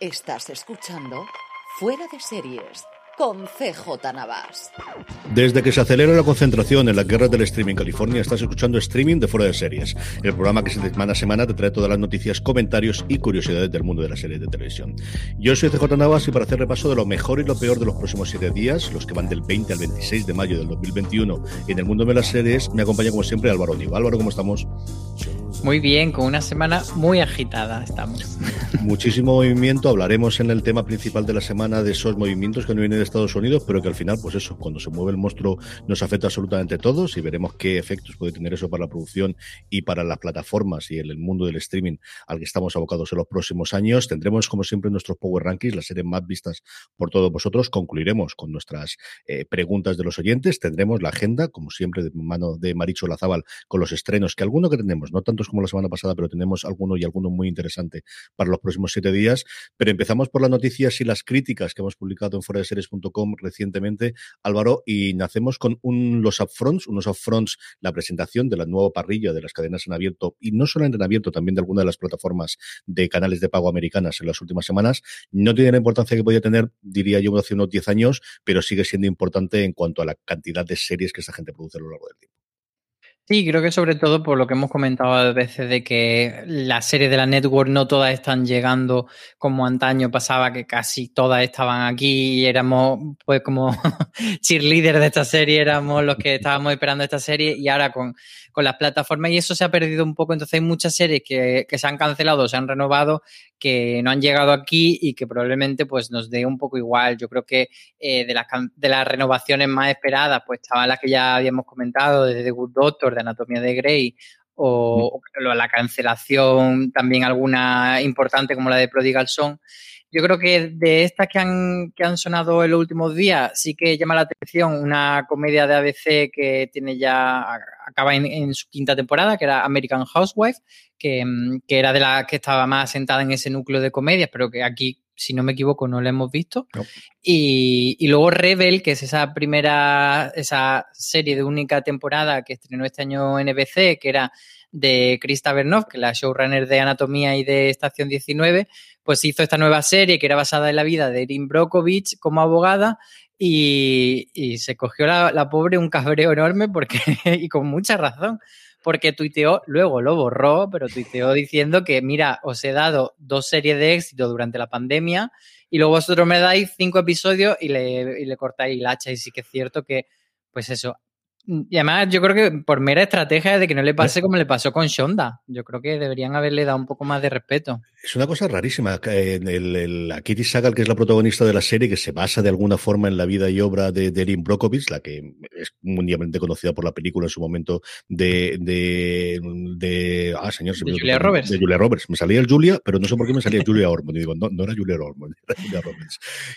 Estás escuchando Fuera de Series con CJ Navas. Desde que se acelera la concentración en la guerra del streaming en California, estás escuchando streaming de fuera de series, el programa que semana a semana te trae todas las noticias, comentarios y curiosidades del mundo de las series de televisión. Yo soy CJ Navas y para hacer repaso de lo mejor y lo peor de los próximos siete días, los que van del 20 al 26 de mayo del 2021 en el mundo de las series, me acompaña como siempre Álvaro Nivo. Álvaro, ¿cómo estamos? Muy bien, con una semana muy agitada estamos. Muchísimo movimiento, hablaremos en el tema principal de la semana de esos movimientos que no vienen de Estados Unidos, pero que al final, pues eso, cuando se mueve el monstruo nos afecta absolutamente a todos y veremos qué efectos puede tener eso para la producción y para las plataformas y el, el mundo del streaming al que estamos abocados en los próximos años. Tendremos, como siempre, nuestros Power Rankings, las series más vistas por todos vosotros. Concluiremos con nuestras eh, preguntas de los oyentes. Tendremos la agenda, como siempre, de mano de Maricho Lazábal, con los estrenos, que alguno que tenemos, no como la semana pasada, pero tenemos alguno y alguno muy interesante para los próximos siete días. Pero empezamos por las noticias y las críticas que hemos publicado en fuera de series.com recientemente, Álvaro, y nacemos con un, los upfronts, unos upfronts, la presentación de la nueva parrilla de las cadenas en abierto, y no solamente en abierto, también de alguna de las plataformas de canales de pago americanas en las últimas semanas. No tiene la importancia que podía tener, diría yo, hace unos 10 años, pero sigue siendo importante en cuanto a la cantidad de series que esta gente produce a lo largo del tiempo. Sí, creo que sobre todo por lo que hemos comentado a veces de que las series de la network no todas están llegando como antaño pasaba, que casi todas estaban aquí y éramos pues como cheerleaders de esta serie, éramos los que estábamos esperando esta serie y ahora con, con las plataformas y eso se ha perdido un poco, entonces hay muchas series que, que se han cancelado, se han renovado, que no han llegado aquí y que probablemente pues nos dé un poco igual. Yo creo que eh, de, las, de las renovaciones más esperadas pues estaban las que ya habíamos comentado, desde The Good Doctor, de Anatomía de Grey, o, o la cancelación también alguna importante como la de Prodigal Son. Yo creo que de estas que han, que han sonado en los últimos días, sí que llama la atención una comedia de ABC que tiene ya, acaba en, en su quinta temporada, que era American Housewife, que, que, era de la que estaba más sentada en ese núcleo de comedias, pero que aquí, si no me equivoco, no la hemos visto. No. Y, y, luego Rebel, que es esa primera, esa serie de única temporada que estrenó este año NBC, que era de Krista Bernov, que es la showrunner de Anatomía y de Estación 19, pues hizo esta nueva serie que era basada en la vida de Erin Brockovich como abogada y, se cogió la, la, pobre un cabreo enorme porque, y con mucha razón, porque tuiteó, luego lo borró, pero tuiteó diciendo que, mira, os he dado dos series de éxito durante la pandemia y luego vosotros me dais cinco episodios y le, y le cortáis el hacha. Y sí que es cierto que, pues eso, y además, yo creo que por mera estrategia de que no le pase como le pasó con Shonda. Yo creo que deberían haberle dado un poco más de respeto. Es una cosa rarísima. El, el, la Kitty Sagal, que es la protagonista de la serie, que se basa de alguna forma en la vida y obra de, de Erin Brockovich, la que es mundialmente conocida por la película en su momento de. de, de ah, señor, de Julia Roberts. De Julia Roberts. Me salía el Julia, pero no sé por qué me salía Julia Ormond. Y digo, no, no era Julia Ormond, era Julia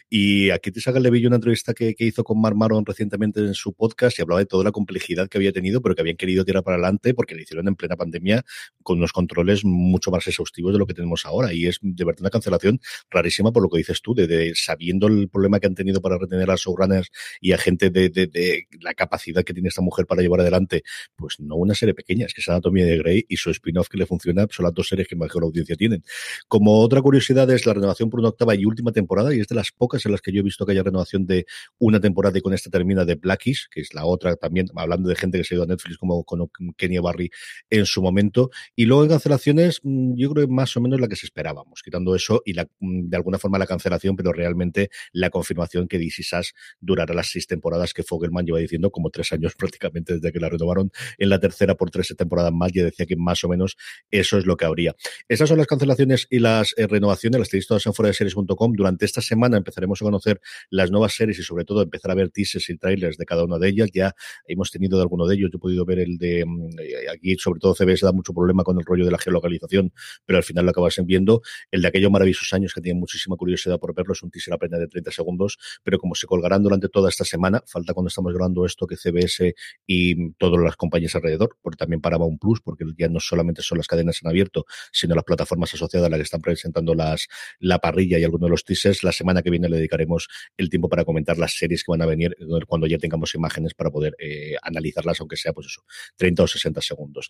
Y a Kitty Sagal le vi una entrevista que, que hizo con Mark Maron recientemente en su podcast y hablaba de toda la complejidad que había tenido, pero que habían querido tirar para adelante porque lo hicieron en plena pandemia con unos controles mucho más exhaustivos de lo que tenemos ahora. Y es de verdad una cancelación rarísima por lo que dices tú, de, sabiendo el problema que han tenido para retener a showrunners y a gente de, la capacidad que tiene esta mujer para llevar adelante, pues no una serie pequeña, es que es Anatomía de Grey y su spin-off que le funciona son las dos series que mejor audiencia tienen. Como otra curiosidad es la renovación por una octava y última temporada, y es de las pocas en las que yo he visto que haya renovación de una temporada y con esta termina de Blackish, que es la otra también, hablando de gente que se ha ido a Netflix como con Kenya Barry en su momento. Y luego en cancelaciones, mm, yo creo que más o menos la que se esperábamos, quitando eso y mm, de alguna forma la cancelación, pero realmente la confirmación que DC Sass durará las seis temporadas que Fogelman lleva diciendo, como tres años prácticamente desde que la renovaron en la tercera por tres temporadas más, ya decía que más o menos eso es lo que habría. Esas son las cancelaciones y las eh, renovaciones, las tenéis todas en fuera de series.com. Durante esta semana empezaremos a conocer las nuevas series y sobre todo empezar a ver teasers y trailers de cada una de ellas. Ya hemos tenido de alguno de ellos, yo he podido ver el de mm, eh, aquí, sobre todo CBS da mucho problema con el rollo de la geolocalización, pero al final lo acabas viendo. El de aquellos maravillosos años que tienen muchísima curiosidad por verlo, es un teaser apenas de 30 segundos, pero como se colgarán durante toda esta semana, falta cuando estamos grabando esto que CBS y todas las compañías alrededor, porque también un Plus, porque ya no solamente son las cadenas en abierto, sino las plataformas asociadas a las que están presentando las la parrilla y algunos de los teasers. La semana que viene le dedicaremos el tiempo para comentar las series que van a venir eh, cuando ya tengamos imágenes para poder eh, analizarlas, aunque sea pues eso, 30 o 60 segundos.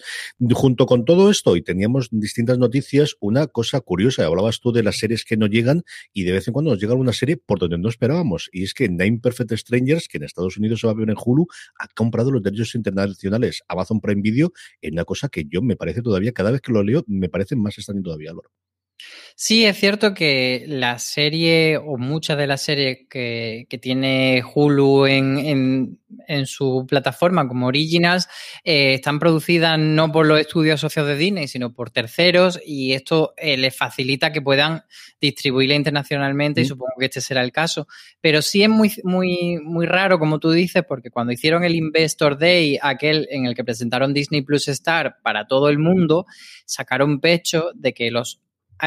Junto con todo esto, y teníamos distintas noticias, una cosa curiosa, hablabas tú de las series que no llegan y de vez en cuando nos llega una serie por donde no esperábamos, y es que Nine Perfect Strangers, que en Estados Unidos se va a ver en Hulu, ha comprado los derechos internacionales Amazon Prime Video en una cosa que yo me parece todavía, cada vez que lo leo, me parece más extraño todavía. Sí, es cierto que la serie o muchas de las series que, tiene Hulu en, su plataforma como Originals eh, están producidas no por los estudios asociados de Disney, sino por terceros y esto eh, les facilita que puedan distribuirla internacionalmente y supongo que este será el caso. Pero sí es muy, muy, muy raro, como tú dices, porque cuando hicieron el Investor Day, aquel en el que presentaron Disney Plus Star para todo el mundo, sacaron pecho de que los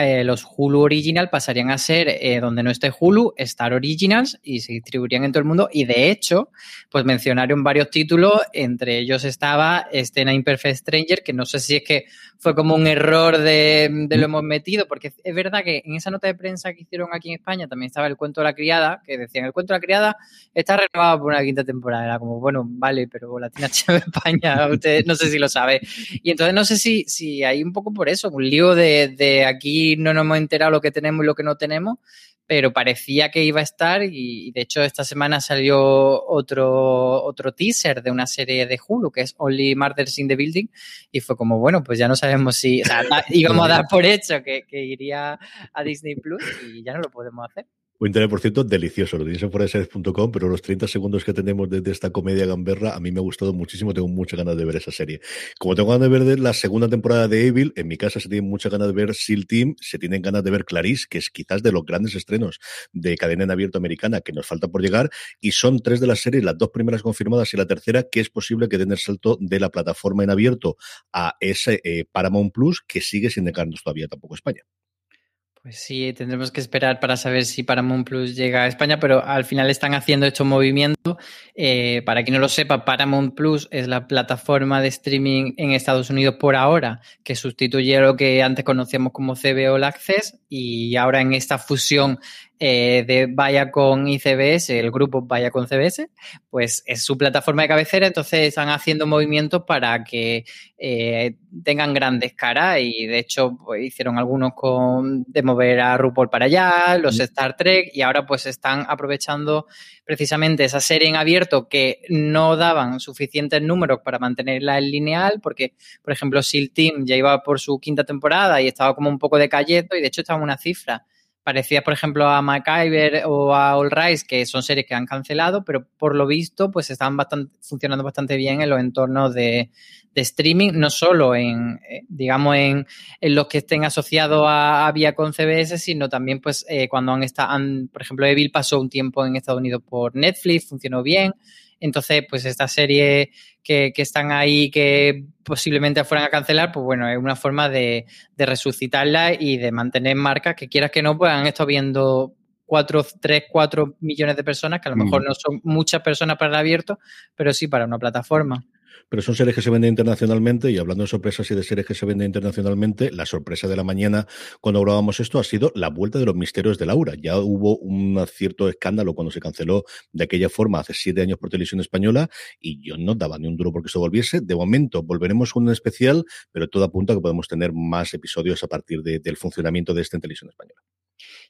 eh, los Hulu Original pasarían a ser eh, donde no esté Hulu, Star Originals y se distribuirían en todo el mundo. Y de hecho, pues mencionaron varios títulos, entre ellos estaba Escena Imperfect Stranger, que no sé si es que fue como un error de, lo hemos metido, porque es verdad que en esa nota de prensa que hicieron aquí en España también estaba el cuento de la criada, que decían el cuento de la criada está renovado por una quinta temporada. Era como, bueno, vale, pero Latina de España, usted no sé si lo sabe. Y entonces no sé si, si hay un poco por eso, un lío de, de aquí no nos hemos enterado lo que tenemos y lo que no tenemos, pero parecía que iba a estar y, de hecho esta semana salió otro, otro teaser de una serie de Hulu que es Only Murders in the Building y fue como, bueno, pues ya no sabemos si íbamos a dar por hecho que, que iría a Disney Plus y ya no lo podemos hacer. Un internet, por cierto, delicioso. Lo tenéis en foreseries.com, pero los 30 segundos que tenemos desde esta comedia gamberra a mí me ha gustado muchísimo. Tengo muchas ganas de ver esa serie. Como tengo ganas de ver la segunda temporada de Evil, en mi casa se tienen muchas ganas de ver SEAL Team, se tienen ganas de ver Clarice, que es quizás de los grandes estrenos de cadena en abierto americana que nos falta por llegar. Y son tres de las series, las dos primeras confirmadas y la tercera, que es posible que den el salto de la plataforma en abierto a ese eh, Paramount Plus, que sigue sin dejarnos todavía tampoco España. Pues sí, tendremos que esperar para saber si Paramount Plus llega a España, pero al final están haciendo estos movimientos. Eh, para quien no lo sepa, Paramount Plus es la plataforma de streaming en Estados Unidos por ahora que sustituye a lo que antes conocíamos como CBO All Access y ahora en esta fusión eh, de Viacom y CBS, el grupo Viacom CBS, pues es su plataforma de cabecera, entonces están haciendo movimientos para que eh, tengan grandes caras y de hecho pues, hicieron algunos con de mover a RuPaul para allá, los Star Trek y ahora pues están aprovechando precisamente esa serie en abierto que no daban suficientes números para mantenerla en lineal porque por ejemplo SEAL Team ya iba por su quinta temporada y estaba como un poco decayendo y de hecho estaba en una cifra parecidas, por ejemplo, a MacGyver o a All Rise, que son series que han cancelado, pero por lo visto, pues están bastante, funcionando bastante bien en los entornos de, streaming, no solo en, eh, digamos, en, los que estén asociados a, a con CBS, sino también, pues, eh, cuando han estado, por ejemplo, Evil pasó un tiempo en Estados Unidos por Netflix, funcionó bien. Entonces, pues esta serie que, están ahí que posiblemente fueran a cancelar, pues bueno, es una forma de, resucitarla y de mantener marcas que quieras que no, pues han estado viendo cuatro, tres, cuatro millones de personas, que a lo mejor no son muchas personas para el abierto, pero sí para una plataforma pero son series que se venden internacionalmente y hablando de sorpresas y de series que se venden internacionalmente, la sorpresa de la mañana cuando grabamos esto ha sido la vuelta de los misterios de Laura. Ya hubo un cierto escándalo cuando se canceló de aquella forma hace siete años por televisión española y yo no daba ni un duro porque se volviese. De momento volveremos con un especial, pero todo apunta a que podemos tener más episodios a partir del funcionamiento de esta en televisión española.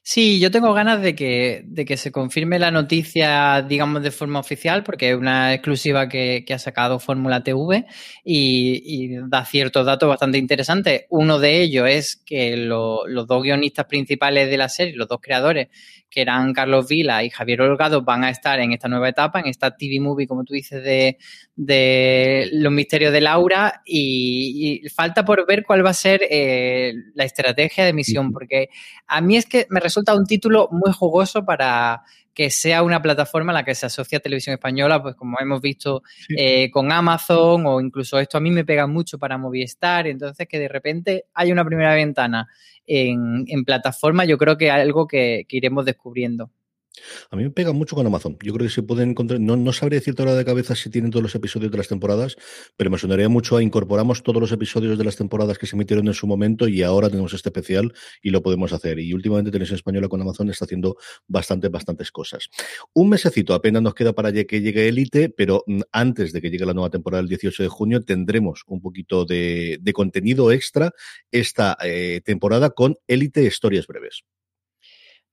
Sí, yo tengo ganas de que, de que se confirme la noticia, digamos, de forma oficial, porque es una exclusiva que, ha sacado Fórmula TV y, da ciertos datos bastante interesantes. Uno de ellos es que los dos guionistas principales de la serie, los dos creadores, que eran Carlos Vila y Javier Olgado, van a estar en esta nueva etapa, en esta TV movie, como tú dices, de, de Los Misterios de Laura. Y, falta por ver cuál va a ser eh, la estrategia de emisión, porque a mí es que me resulta un título muy jugoso para que sea una plataforma a la que se asocia televisión española, pues como hemos visto eh, con Amazon o incluso esto a mí me pega mucho para Movistar, entonces que de repente hay una primera ventana en, plataforma, yo creo que algo que iremos descubriendo. A mí me pega mucho con Amazon. Yo creo que se pueden encontrar. No, no sabría decirte ahora de cabeza si tienen todos los episodios de las temporadas, pero me sonaría mucho a incorporamos todos los episodios de las temporadas que se emitieron en su momento y ahora tenemos este especial y lo podemos hacer. Y últimamente Televisión Española con Amazon está haciendo bastantes, bastantes cosas. Un mesecito apenas nos queda para que llegue Elite, pero mm, antes de que llegue la nueva temporada el 18 de junio tendremos un poquito de, contenido extra esta eh, temporada con Elite Historias Breves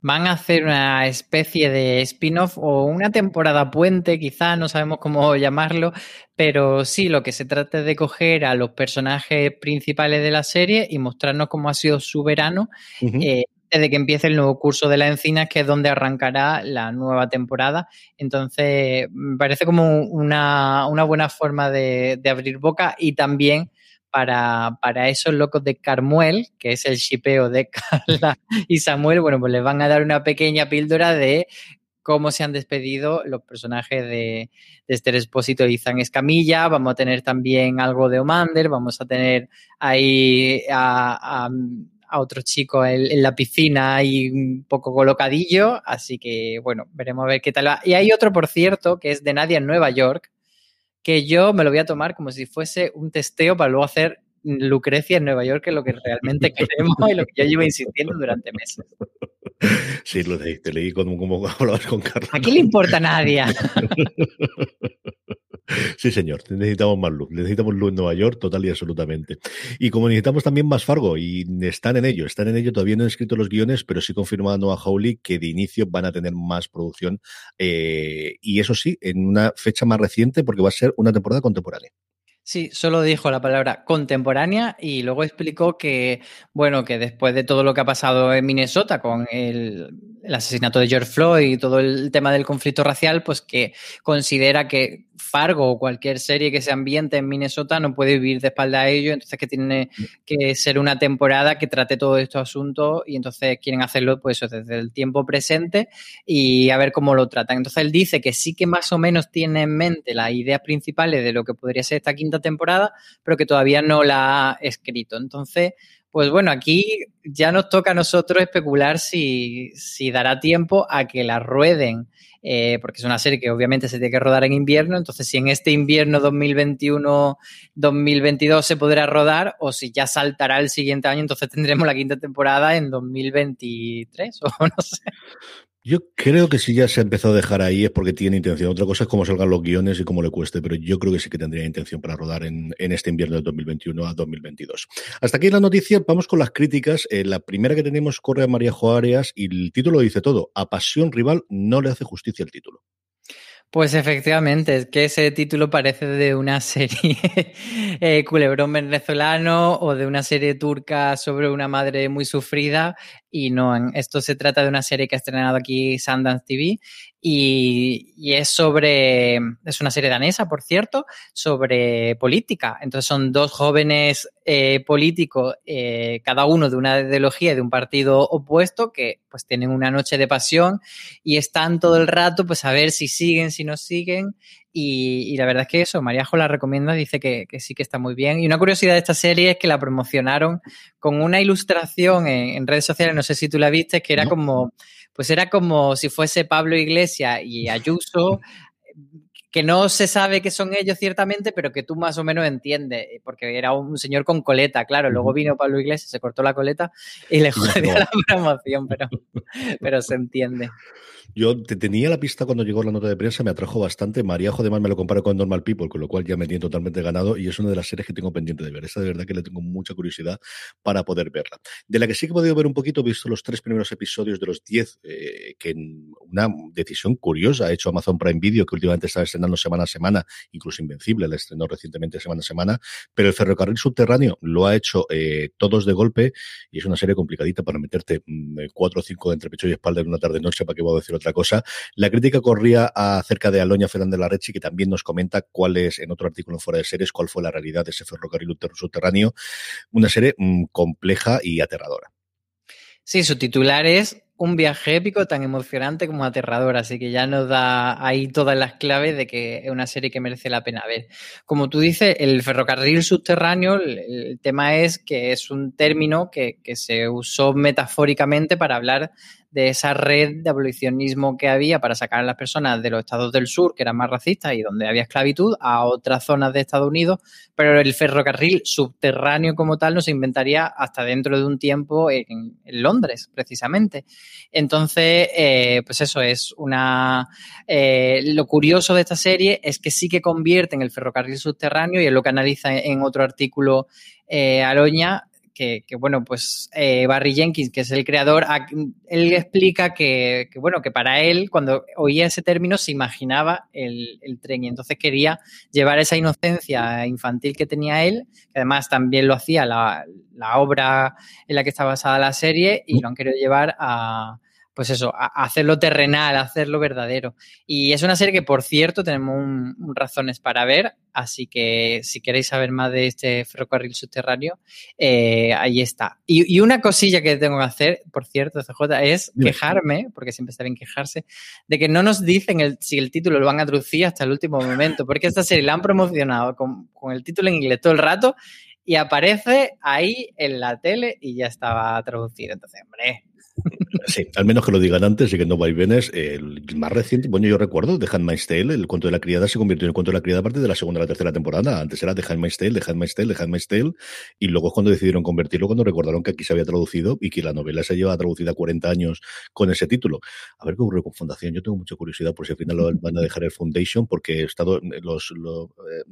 van a hacer una especie de spin-off o una temporada puente, quizá, no sabemos cómo llamarlo, pero sí, lo que se trata es de coger a los personajes principales de la serie y mostrarnos cómo ha sido su verano. Eh, desde que empiece el nuevo curso de la encina, que es donde arrancará la nueva temporada. Entonces, me parece como una, buena forma de, de abrir boca y también para, para esos locos de Carmuel, que es el shipeo de Carla y Samuel, bueno, pues les van a dar una pequeña píldora de cómo se han despedido los personajes de, de Esther Espósito y Zan Escamilla. Vamos a tener también algo de Omander, vamos a tener ahí a, otro chico en, la piscina y un poco colocadillo. Así que, bueno, veremos a ver qué tal va. Y hay otro, por cierto, que es de Nadia en Nueva York, que yo me lo voy a tomar como si fuese un testeo para luego hacer Lucrecia en Nueva York, que es lo que realmente queremos y lo que yo llevo insistiendo durante meses. Sí, lo leí, te leí como, como hablabas con Carlos. ¿A quién le importa a nadie? Sí, señor, necesitamos más luz, necesitamos luz en Nueva York, total y absolutamente. Y como necesitamos también más Fargo, y están en ello, están en ello, todavía no han escrito los guiones, pero sí confirmando a Howley que de inicio van a tener más producción, eh, y eso sí, en una fecha más reciente, porque va a ser una temporada contemporánea. Sí, solo dijo la palabra contemporánea y luego explicó que, bueno, que después de todo lo que ha pasado en Minnesota con el, asesinato de George Floyd y todo el tema del conflicto racial, pues que considera que Fargo o cualquier serie que se ambiente en Minnesota no puede vivir de espalda a ello, entonces que tiene que ser una temporada que trate todos estos asuntos y entonces quieren hacerlo pues desde el tiempo presente y a ver cómo lo tratan. Entonces él dice que sí que más o menos tiene en mente las ideas principales de lo que podría ser esta quinta temporada, pero que todavía no la ha escrito. Entonces, pues bueno, aquí ya nos toca a nosotros especular si, si dará tiempo a que la rueden eh, porque es una serie que obviamente se tiene que rodar en invierno, entonces si en este invierno 2021-2022 se podrá rodar o si ya saltará el siguiente año, entonces tendremos la quinta temporada en 2023 o no sé. Yo creo que si ya se ha empezado a dejar ahí es porque tiene intención. Otra cosa es cómo salgan los guiones y cómo le cueste, pero yo creo que sí que tendría intención para rodar en, este invierno de 2021 a 2022. Hasta aquí la noticia, vamos con las críticas. Eh, la primera que tenemos corre a María Joarias y el título dice todo. A pasión rival no le hace justicia el título. Pues efectivamente, es que ese título parece de una serie eh, culebrón venezolano o de una serie turca sobre una madre muy sufrida y no, esto se trata de una serie que ha estrenado aquí Sundance TV y, es sobre, es una serie danesa, por cierto, sobre política. Entonces son dos jóvenes eh, políticos, eh, cada uno de una ideología y de un partido opuesto, que pues tienen una noche de pasión y están todo el rato pues a ver si siguen, si no siguen y, la verdad es que eso, Maríajo la recomienda, dice que, sí que está muy bien. Y una curiosidad de esta serie es que la promocionaron con una ilustración en, redes sociales, no sé si tú la viste, que era como pues era como si fuese Pablo Iglesias y Ayuso que no se sabe que son ellos ciertamente, pero que tú más o menos entiendes, porque era un señor con coleta, claro. Luego vino Pablo Iglesias, se cortó la coleta y le jodió la promoción, pero, pero se entiende. Yo te tenía la pista cuando llegó la nota de prensa, me atrajo bastante. María además me lo comparo con Normal People, con lo cual ya me tiene totalmente ganado y es una de las series que tengo pendiente de ver. Esta de verdad que le tengo mucha curiosidad para poder verla. De la que sí que he podido ver un poquito, he visto los tres primeros episodios de los diez, eh, que una decisión curiosa ha hecho Amazon Prime Video, que últimamente está estrenando semana a semana, incluso Invencible, la estrenó recientemente semana a semana, pero el ferrocarril subterráneo lo ha hecho eh, todos de golpe y es una serie complicadita para meterte mm, cuatro o cinco entre pecho y espalda en una tarde-noche, para que voy a decir otra cosa. La crítica corría acerca de Aloña Fernández Larrechi, que también nos comenta cuál es, en otro artículo en Fuera de Series, cuál fue la realidad de ese ferrocarril subterráneo. Una serie mm, compleja y aterradora. Sí, su titular es un viaje épico tan emocionante como aterrador, así que ya nos da ahí todas las claves de que es una serie que merece la pena ver. Como tú dices, el ferrocarril subterráneo, el, tema es que es un término que, que se usó metafóricamente para hablar de esa red de abolicionismo que había para sacar a las personas de los estados del sur, que eran más racistas y donde había esclavitud, a otras zonas de Estados Unidos, pero el ferrocarril subterráneo como tal no se inventaría hasta dentro de un tiempo en, Londres, precisamente. Entonces, eh, pues eso es una... Eh, lo curioso de esta serie es que sí que convierte en el ferrocarril subterráneo y es lo que analiza en otro artículo eh, Aloña, que, bueno, pues eh, Barry Jenkins, que es el creador, él explica que, bueno, que para él, cuando oía ese término, se imaginaba el, tren y entonces quería llevar esa inocencia infantil que tenía él, que además también lo hacía la, la obra en la que está basada la serie, y lo han querido llevar a, pues eso, hacerlo terrenal, hacerlo verdadero. Y es una serie que, por cierto, tenemos un, razones para ver, así que si queréis saber más de este ferrocarril subterráneo, eh, ahí está. Y, una cosilla que tengo que hacer, por cierto, CJ, es quejarme, porque siempre está bien quejarse, de que no nos dicen si el título lo van a traducir hasta el último momento, porque esta serie la han promocionado con, con el título en inglés todo el rato y aparece ahí en la tele y ya estaba traducido. Entonces, hombre, Sí, al menos que lo digan antes y que no vaivenes. El más reciente, bueno, yo recuerdo, The Handmaid's Tale, el cuento de la criada se convirtió en el cuento de la criada a partir de la segunda o la tercera temporada. Antes era The Handmaid's Tale, The Handmaid's Tale, The Handmaid's Tale, y luego es cuando decidieron convertirlo, cuando recordaron que aquí se había traducido y que la novela se lleva traducida 40 años con ese título. A ver qué ocurre con Fundación. Yo tengo mucha curiosidad por si al final lo van a dejar el Foundation, porque he estado, los, eh,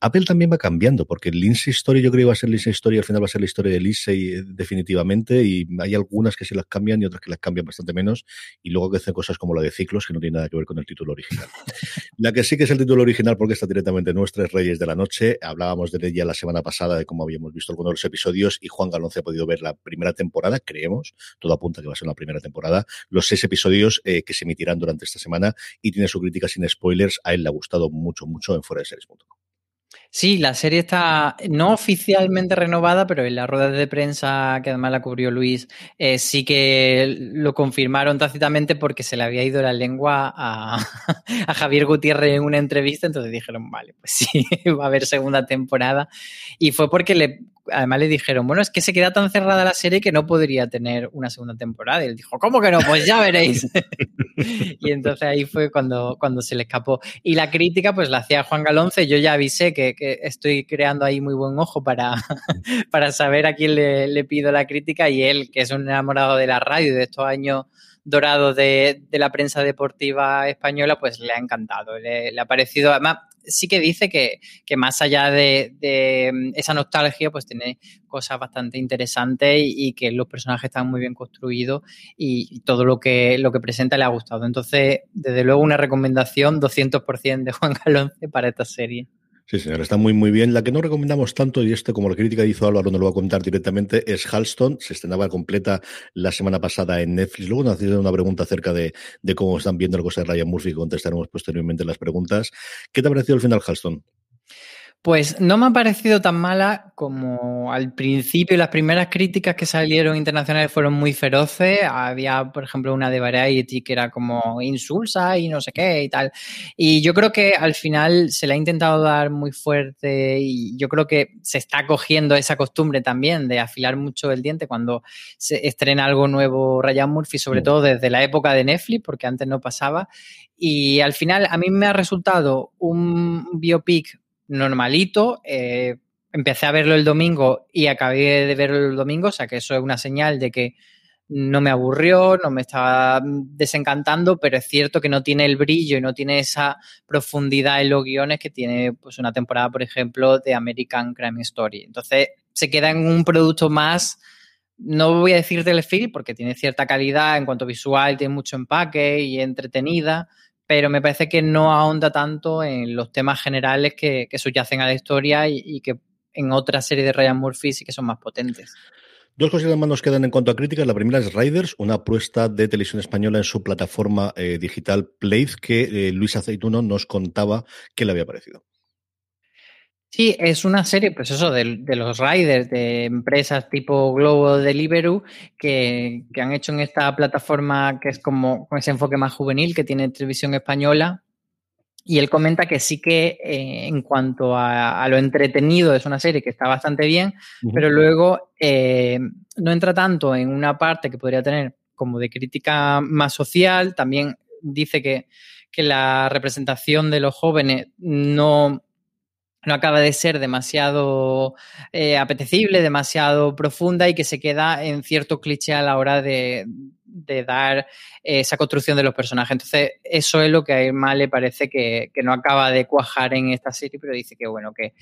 Apple también va cambiando, porque Lindsay Story yo creo que iba a ser Lindsay Story, al final va a ser la historia de Lindsay eh, definitivamente, y hay algunas que se las cambian y otras que las cambian bastante menos, y luego que hacen cosas como la de ciclos, que no tiene nada que ver con el título original. la que sí que es el título original, porque está directamente nuestra, es Reyes de la Noche. Hablábamos de ella la semana pasada, de cómo habíamos visto algunos de los episodios, y Juan Galón se ha podido ver la primera temporada, creemos, todo apunta que va a ser la primera temporada, los seis episodios eh, que se emitirán durante esta semana, y tiene su crítica sin spoilers. A él le ha gustado mucho, mucho en fuera de series.com. Sí, la serie está no oficialmente renovada, pero en la rueda de prensa que además la cubrió Luis, eh, sí que lo confirmaron tácitamente porque se le había ido la lengua a, a, Javier Gutiérrez en una entrevista, entonces dijeron, vale, pues sí, va a haber segunda temporada. Y fue porque le además le dijeron, bueno, es que se queda tan cerrada la serie que no podría tener una segunda temporada. Y él dijo, ¿cómo que no? Pues ya veréis. y entonces ahí fue cuando, cuando se le escapó. Y la crítica, pues la hacía Juan Galonce. Yo ya avisé que, estoy creando ahí muy buen ojo para, para saber a quién le, pido la crítica. Y él, que es un enamorado de la radio de estos años dorados de, la prensa deportiva española, pues le ha encantado. Le, le ha parecido, además, sí que dice que, más allá de, mm, esa nostalgia, pues tiene cosas bastante interesantes y, que los personajes están muy bien construidos y, todo lo que, lo que presenta le ha gustado. Entonces, desde luego, una recomendación 200% de Juan Galonce para esta serie. Sí, señor, está muy, muy bien. La que no recomendamos tanto, y este, como la crítica hizo Álvaro, no lo va a contar directamente, es Halston. Se estrenaba completa la semana pasada en Netflix. Luego nos hicieron una pregunta acerca de, cómo están viendo el cosa de Ryan Murphy, contestaremos posteriormente las preguntas. ¿Qué te ha parecido el final, Halston? Pues no me ha parecido tan mala como al principio. Las primeras críticas que salieron internacionales fueron muy feroces. Había, por ejemplo, una de Variety que era como insulsa y no sé qué y tal. Y yo creo que al final se le ha intentado dar muy fuerte y yo creo que se está cogiendo esa costumbre también de afilar mucho el diente cuando se estrena algo nuevo Ryan Murphy, sobre todo desde la época de Netflix, porque antes no pasaba. Y al final a mí me ha resultado un biopic normalito. Eh, empecé a verlo el domingo y acabé de verlo el domingo, o sea que eso es una señal de que no me aburrió, no me estaba desencantando, pero es cierto que no tiene el brillo y no tiene esa profundidad en los guiones que tiene pues, una temporada, por ejemplo, de American Crime Story. Entonces se queda en un producto más, no voy a decir telefilm, porque tiene cierta calidad en cuanto visual, tiene mucho empaque y entretenida, pero me parece que no ahonda tanto en los temas generales que, subyacen a la historia y, que en otra serie de Ryan Murphy sí que son más potentes. Dos cosas más nos quedan en cuanto a críticas. La primera es Riders, una apuesta de televisión española en su plataforma eh, digital Play, que eh, Luis Aceituno nos contaba que le había parecido. Sí, es una serie, pues eso, de, los riders, de empresas tipo Globo Deliveroo, que, que, han hecho en esta plataforma que es como con ese enfoque más juvenil que tiene televisión española. Y él comenta que sí que eh, en cuanto a, lo entretenido es una serie que está bastante bien, pero luego eh, no entra tanto en una parte que podría tener como de crítica más social. También dice que, que la representación de los jóvenes no no acaba de ser demasiado eh, apetecible, demasiado profunda y que se queda en cierto cliché a la hora de, dar esa construcción de los personajes. Entonces, eso es lo que a Irma le parece que, no acaba de cuajar en esta serie, pero dice que bueno, que,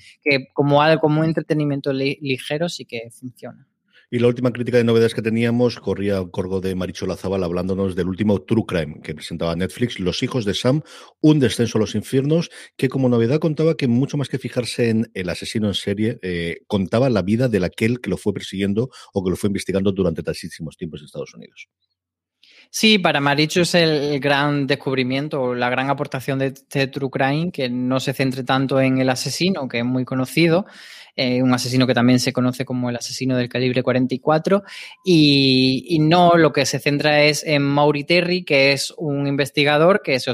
como algo, como un entretenimiento ligero sí que funciona. Y la última crítica de novedades que teníamos corría el corgo de Marichola Zabal hablándonos del último True Crime que presentaba Netflix, Los hijos de Sam, un descenso a los infiernos, que como novedad contaba que mucho más que fijarse en el asesino en serie, eh, contaba la vida de aquel que lo fue persiguiendo o que lo fue investigando durante tantísimos tiempos en Estados Unidos. Sí, para Marichu es el gran descubrimiento, la gran aportación de este True Crime, que no se centre tanto en el asesino, que es muy conocido, eh, un asesino que también se conoce como el asesino del calibre 44, y, no, lo que se centra es en Maury Terry, que es un investigador que se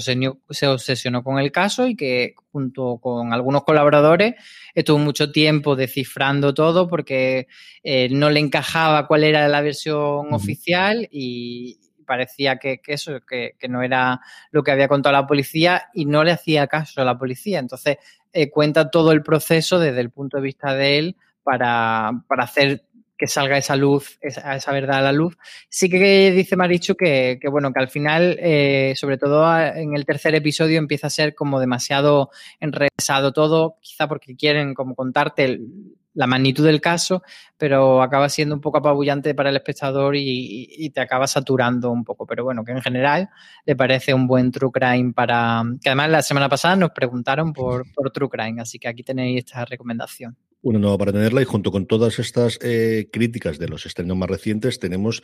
obsesionó, con el caso y que junto con algunos colaboradores estuvo mucho tiempo descifrando todo porque eh, no le encajaba cuál era la versión oficial y, parecía que, eso, que, no era lo que había contado la policía y no le hacía caso a la policía. Entonces, eh, cuenta todo el proceso desde el punto de vista de él para, hacer que salga esa luz, esa, esa, verdad a la luz. Sí que dice Marichu que, que bueno, que al final, eh, sobre todo en el tercer episodio, empieza a ser como demasiado enrevesado todo, quizá porque quieren como contarte el, la magnitud del caso, pero acaba siendo un poco apabullante para el espectador y, te acaba saturando un poco. Pero bueno, que en general le parece un buen True Crime para... Que además la semana pasada nos preguntaron por, por True Crime, así que aquí tenéis esta recomendación una nueva para tenerla y junto con todas estas eh, críticas de los estrenos más recientes tenemos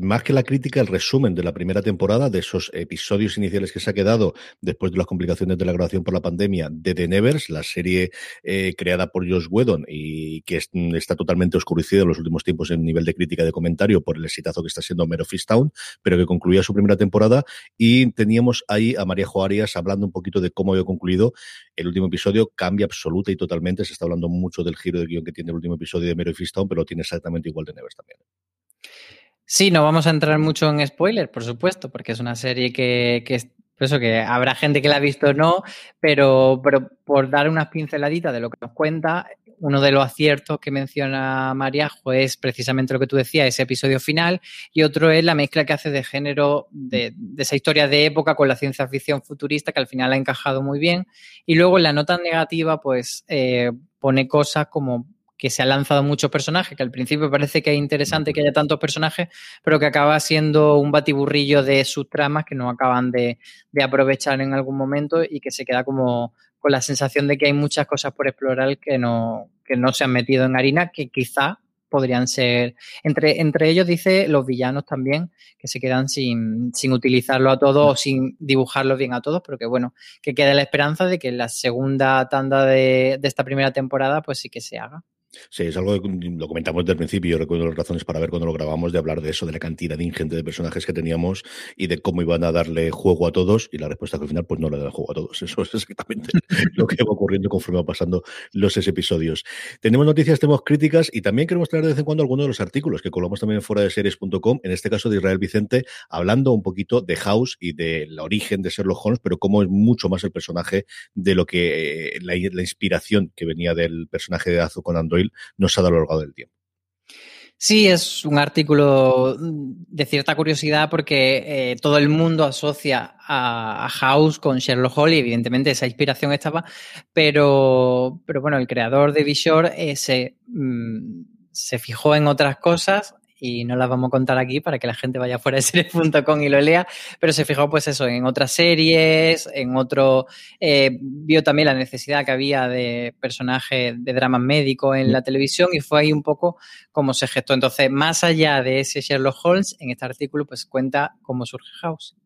más que la crítica el resumen de la primera temporada de esos episodios iniciales que se ha quedado después de las complicaciones de la grabación por la pandemia de The Nevers, la serie eh, creada por Josh Whedon y que está totalmente oscurecida en los últimos tiempos en nivel de crítica de comentario por el exitazo que está siendo Mero Town, pero que concluía su primera temporada. Y teníamos ahí a María Joarias hablando un poquito de cómo había concluido el último episodio, cambia absoluta y totalmente, se está hablando mucho del giro de guion que tiene el último episodio de Mero y Fistown, pero tiene exactamente igual de Nevers también. Sí, no vamos a entrar mucho en spoilers, por supuesto, porque es una serie que, que eso que habrá gente que la ha visto o no, pero, pero por dar unas pinceladitas de lo que nos cuenta, uno de los aciertos que menciona Mariajo es precisamente lo que tú decías, ese episodio final, y otro es la mezcla que hace de género de, esa historia de época con la ciencia ficción futurista, que al final ha encajado muy bien. Y luego en la nota negativa, pues eh, pone cosas como que se ha lanzado muchos personajes, que al principio parece que es interesante que haya tantos personajes, pero que acaba siendo un batiburrillo de sus tramas que no acaban de, de aprovechar en algún momento y que se queda como con la sensación de que hay muchas cosas por explorar que no, que no se han metido en harina, que quizá podrían ser, entre, entre ellos dice los villanos también, que se quedan sin, sin utilizarlo a todos o sin dibujarlo bien a todos, pero que bueno, que quede la esperanza de que la segunda tanda de, de esta primera temporada pues sí que se haga. Sí, es algo que lo comentamos desde el principio. Yo recuerdo las razones para ver cuando lo grabamos de hablar de eso, de la cantidad ingente de personajes que teníamos y de cómo iban a darle juego a todos. Y la respuesta que al final, pues no le da juego a todos. Eso es exactamente lo que va ocurriendo conforme va pasando los episodios. Tenemos noticias, tenemos críticas y también queremos traer de vez en cuando algunos de los artículos que colgamos también fuera de series.com. En este caso de Israel Vicente, hablando un poquito de House y del origen de Sherlock Holmes, pero cómo es mucho más el personaje de lo que eh, la, la inspiración que venía del personaje de Azu con Andoy nos ha dado a lo largo del tiempo. Sí, es un artículo de cierta curiosidad porque eh, todo el mundo asocia a, House con Sherlock Holmes evidentemente esa inspiración estaba, pero, pero bueno, el creador de Bishore eh, se, mm, se fijó en otras cosas y no las vamos a contar aquí para que la gente vaya fuera de series.com y lo lea, pero se fijó pues eso en otras series, en otro, eh, vio también la necesidad que había de personajes de drama médico en la televisión y fue ahí un poco como se gestó. Entonces, más allá de ese Sherlock Holmes, en este artículo pues cuenta cómo surge House.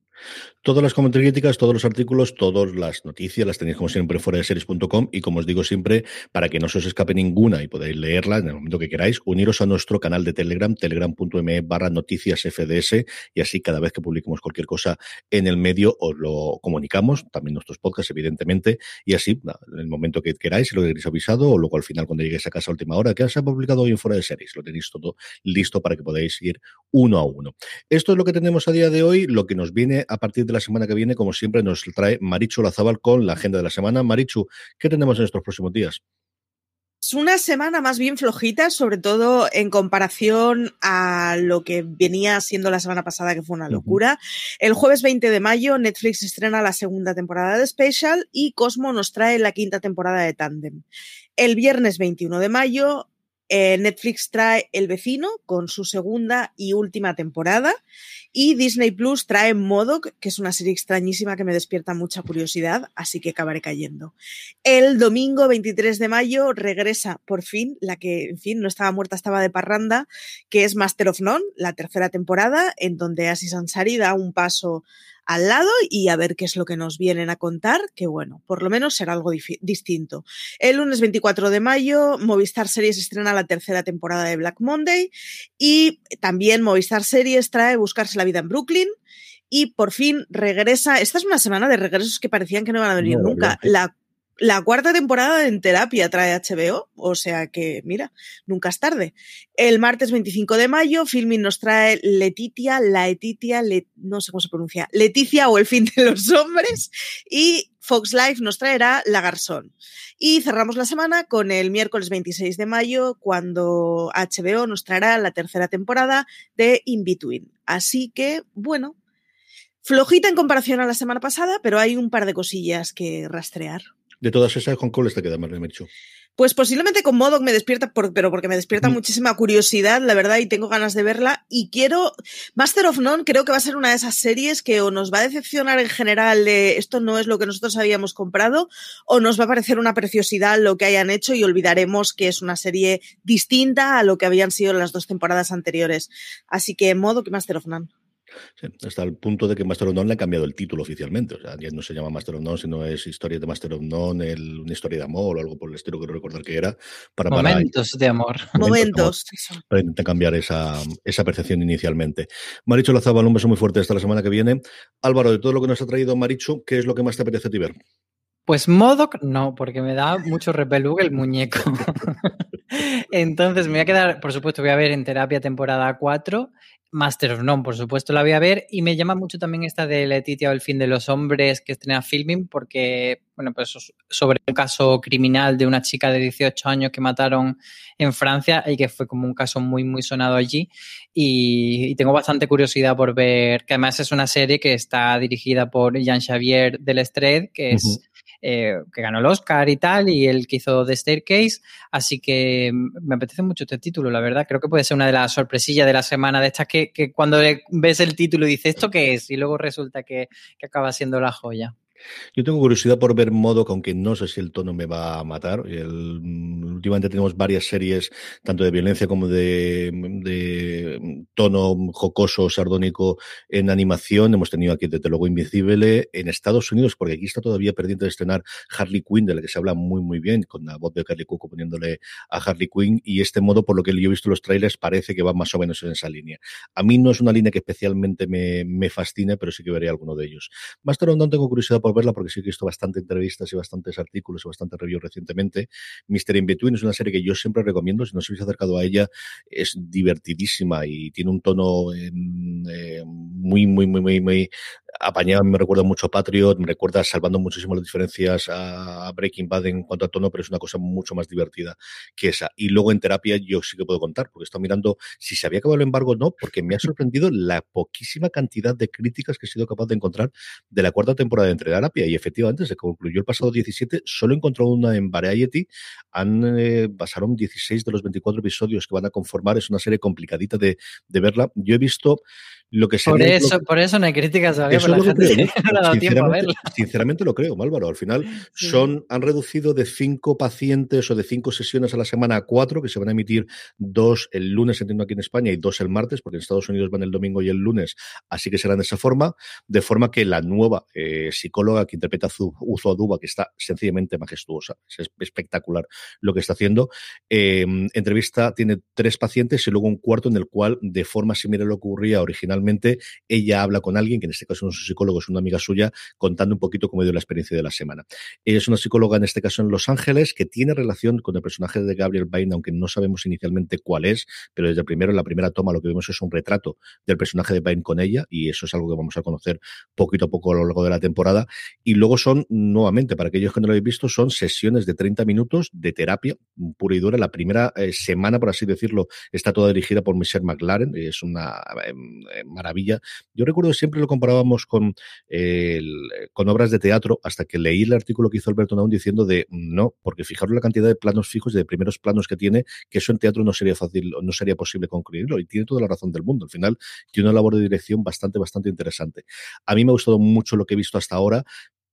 Todas las críticas, todos los artículos, todas las noticias las tenéis como siempre fuera de series.com y como os digo siempre, para que no se os escape ninguna y podáis leerla en el momento que queráis, uniros a nuestro canal de Telegram, telegram.me barra noticias FDS y así cada vez que publiquemos cualquier cosa en el medio os lo comunicamos, también nuestros podcasts evidentemente y así en el momento que queráis, si lo queréis avisado o luego al final cuando lleguéis a casa a última hora, que se ha publicado hoy en fuera de series, lo tenéis todo listo para que podáis ir uno a uno. Esto es lo que tenemos a día de hoy, lo que nos viene a partir de la semana que viene, como siempre, nos trae Marichu Lazabal con la agenda de la semana. Marichu, ¿qué tenemos en estos próximos días? Es una semana más bien flojita, sobre todo en comparación a lo que venía siendo la semana pasada, que fue una locura. El jueves 20 de mayo, Netflix estrena la segunda temporada de Special y Cosmo nos trae la quinta temporada de Tandem. El viernes 21 de mayo, eh, Netflix trae El vecino con su segunda y última temporada y Disney Plus trae Modoc, que es una serie extrañísima que me despierta mucha curiosidad, así que acabaré cayendo. El domingo 23 de mayo regresa por fin la que, en fin, no estaba muerta, estaba de parranda, que es Master of None, la tercera temporada, en donde Asis Ansari da un paso al lado y a ver qué es lo que nos vienen a contar, que bueno, por lo menos será algo distinto. El lunes 24 de mayo, Movistar Series estrena la tercera temporada de Black Monday y también Movistar Series trae Buscarse la vida en Brooklyn. Y por fin regresa, esta es una semana de regresos que parecían que no iban a venir no, nunca, la la cuarta temporada En Terapia trae HBO, o sea que, mira, nunca es tarde. El martes 25 de mayo, Filming nos trae Letitia, la Etitia, le, no sé cómo se pronuncia, Leticia o El fin de los hombres, y Fox Life nos traerá La Garzón. Y cerramos la semana con el miércoles 26 de mayo, cuando HBO nos traerá la tercera temporada de In Between. Así que, bueno, flojita en comparación a la semana pasada, pero hay un par de cosillas que rastrear. De todas esas, ¿con cuál te queda más, Mercho? Pues posiblemente con Modoc me despierta, por, pero porque me despierta mm. muchísima curiosidad, la verdad, y tengo ganas de verla. Y quiero. Master of None creo que va a ser una de esas series que o nos va a decepcionar en general de esto no es lo que nosotros habíamos comprado, o nos va a parecer una preciosidad lo que hayan hecho y olvidaremos que es una serie distinta a lo que habían sido las dos temporadas anteriores. Así que Modoc y Master of None. Sí, hasta el punto de que Master of None le han cambiado el título oficialmente. O sea, ya no se llama Master of None, sino es Historia de Master of None, el, una historia de amor o algo por el estilo que no recordar que era. Para, momentos para, de amor. Momentos. Para intentar cambiar esa, esa percepción inicialmente. Maricho Lazabal, un beso muy fuerte hasta la semana que viene. Álvaro, de todo lo que nos ha traído Maricho, ¿qué es lo que más te apetece a ti ver? Pues Modoc no, porque me da mucho repelúg el muñeco. Entonces me voy a quedar, por supuesto, voy a ver en terapia temporada 4 Master of None, por supuesto, la voy a ver. Y me llama mucho también esta de Letitia o el fin de los hombres que estrena filming, porque, bueno, pues sobre un caso criminal de una chica de 18 años que mataron en Francia y que fue como un caso muy, muy sonado allí. Y, tengo bastante curiosidad por ver, que además es una serie que está dirigida por Jean Xavier Delestred, que es. Eh, que ganó el Oscar y tal, y el que hizo The Staircase. Así que me apetece mucho este título, la verdad. Creo que puede ser una de las sorpresillas de la semana de estas que, que cuando ves el título dices, ¿esto qué es? Y luego resulta que, que acaba siendo la joya. Yo tengo curiosidad por ver modo, aunque no sé si el tono me va a matar. El, últimamente tenemos varias series, tanto de violencia como de, de tono jocoso, sardónico en animación. Hemos tenido aquí, desde luego, Invisible en Estados Unidos, porque aquí está todavía pendiente de estrenar Harley Quinn, de la que se habla muy, muy bien, con la voz de Carly Cuoco poniéndole a Harley Quinn. Y este modo, por lo que yo he visto en los trailers, parece que va más o menos en esa línea. A mí no es una línea que especialmente me, me fascine, pero sí que veré alguno de ellos. Más tarde no tengo curiosidad por verla porque sí que he visto bastante entrevistas y bastantes artículos y bastante reviews recientemente. Mister In Between es una serie que yo siempre recomiendo, si no os habéis acercado a ella, es divertidísima y tiene un tono eh, muy, muy, muy, muy, muy apañado. Me recuerda mucho a Patriot, me recuerda salvando muchísimo las diferencias a Breaking Bad en cuanto a tono, pero es una cosa mucho más divertida que esa. Y luego en terapia yo sí que puedo contar, porque estoy mirando si se había acabado el embargo o no, porque me ha sorprendido la poquísima cantidad de críticas que he sido capaz de encontrar de la cuarta temporada de Entre Terapia. Y efectivamente se concluyó el pasado 17, solo encontró una en Variety, han, eh, pasaron 16 de los 24 episodios que van a conformar, es una serie complicadita de, de verla. Yo he visto lo que por eso, por eso no hay críticas eso lo creo, ¿no? no sinceramente, sinceramente, lo creo, Álvaro. Al final son, han reducido de cinco pacientes o de cinco sesiones a la semana a cuatro, que se van a emitir dos el lunes, entiendo aquí en España, y dos el martes, porque en Estados Unidos van el domingo y el lunes, así que serán de esa forma, de forma que la nueva eh, psicóloga que interpreta Uzo Aduba, que está sencillamente majestuosa, es espectacular lo que está haciendo, eh, entrevista, tiene tres pacientes y luego un cuarto en el cual, de forma similar a lo que ocurría originalmente, ella habla con alguien, que en este caso un psicólogo, es una amiga suya, contando un poquito cómo dio la experiencia de la semana. Es una psicóloga, en este caso en Los Ángeles, que tiene relación con el personaje de Gabriel Byrne, aunque no sabemos inicialmente cuál es, pero desde primero, en la primera toma, lo que vemos es un retrato del personaje de Byrne con ella, y eso es algo que vamos a conocer poquito a poco a lo largo de la temporada. Y luego son, nuevamente, para aquellos que no lo habéis visto, son sesiones de 30 minutos de terapia pura y dura. La primera eh, semana, por así decirlo, está toda dirigida por Michelle McLaren, es una em, em, maravilla. Yo recuerdo que siempre lo comparábamos con, con obras de teatro hasta que leí el artículo que hizo Alberto Naun diciendo de no, porque fijaros la cantidad de planos fijos y de primeros planos que tiene, que eso en teatro no sería fácil, no sería posible concluirlo y tiene toda la razón del mundo. Al final tiene una labor de dirección bastante, bastante interesante. A mí me ha gustado mucho lo que he visto hasta ahora,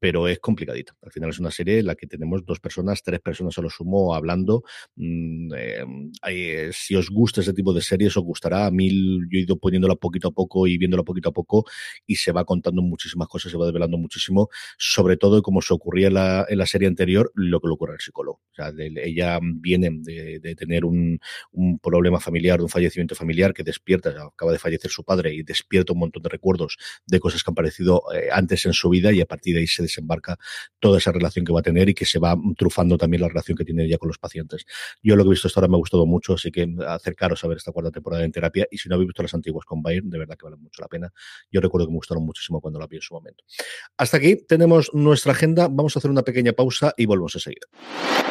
pero es complicadito. Al final es una serie en la que tenemos dos personas, tres personas a lo sumo hablando. Mm, eh, eh, si os gusta ese tipo de series, os gustará. A mí yo he ido poniéndola poquito a poco y viéndola poquito a poco y se va contando muchísimas cosas, se va desvelando muchísimo, sobre todo como se ocurría en la, en la serie anterior, lo que le ocurre al psicólogo. O sea, ella viene de, tener un, un, problema familiar, un fallecimiento familiar que despierta, acaba de fallecer su padre y despierta un montón de recuerdos de cosas que han aparecido eh, antes en su vida y a partir de ahí se desembarca toda esa relación que va a tener y que se va trufando también la relación que tiene ella con los pacientes. Yo lo que he visto hasta ahora me ha gustado mucho, así que acercaros a ver esta cuarta temporada en terapia y si no habéis visto las antiguas con Bayern, de verdad que vale mucho la pena. Yo recuerdo que me gustaron muchísimo cuando la vi en su momento. Hasta aquí tenemos nuestra agenda, vamos a hacer una pequeña pausa y volvemos a seguir.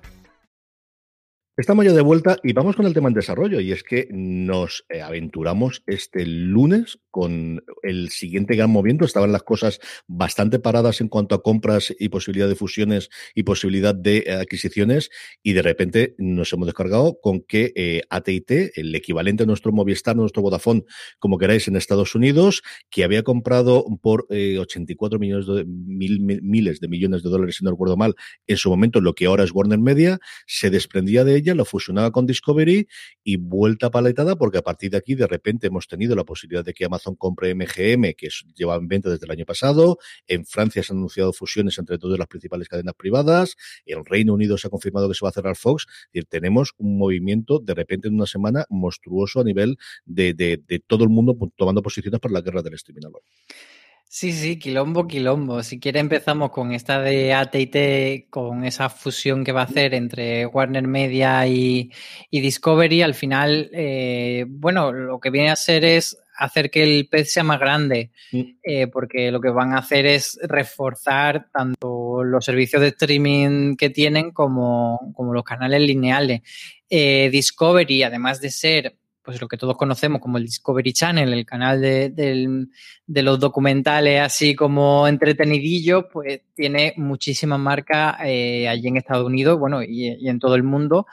Estamos ya de vuelta y vamos con el tema en desarrollo y es que nos eh, aventuramos este lunes con el siguiente gran movimiento. Estaban las cosas bastante paradas en cuanto a compras y posibilidad de fusiones y posibilidad de eh, adquisiciones y de repente nos hemos descargado con que eh, AT&T, el equivalente a nuestro Movistar, nuestro Vodafone, como queráis, en Estados Unidos, que había comprado por 84 millones de, miles de millones de dólares, si no recuerdo mal, en su momento lo que ahora es Warner Media, se desprendía de lo fusionaba con Discovery y vuelta paletada porque a partir de aquí de repente hemos tenido la posibilidad de que Amazon compre MGM, que lleva en venta desde el año pasado. En Francia se han anunciado fusiones entre todas las principales cadenas privadas. En Reino Unido se ha confirmado que se va a cerrar Fox. Es tenemos un movimiento de repente en una semana monstruoso a nivel de todo el mundo tomando posiciones para la guerra del streaming. Sí, sí, quilombo, quilombo. Si quiere empezamos con esta de AT&T, con esa fusión que va a hacer entre Warner Media y, y Discovery. Al final, eh, bueno, lo que viene a ser es hacer que el pez sea más grande, mm. eh, porque lo que van a hacer es reforzar tanto los servicios de streaming que tienen como, como los canales lineales. Eh, Discovery, además de ser pues lo que todos conocemos como el Discovery Channel, el canal de, de, los documentales así como entretenidillo, pues tiene muchísimas marcas eh, allí en Estados Unidos, bueno, y, en todo el mundo.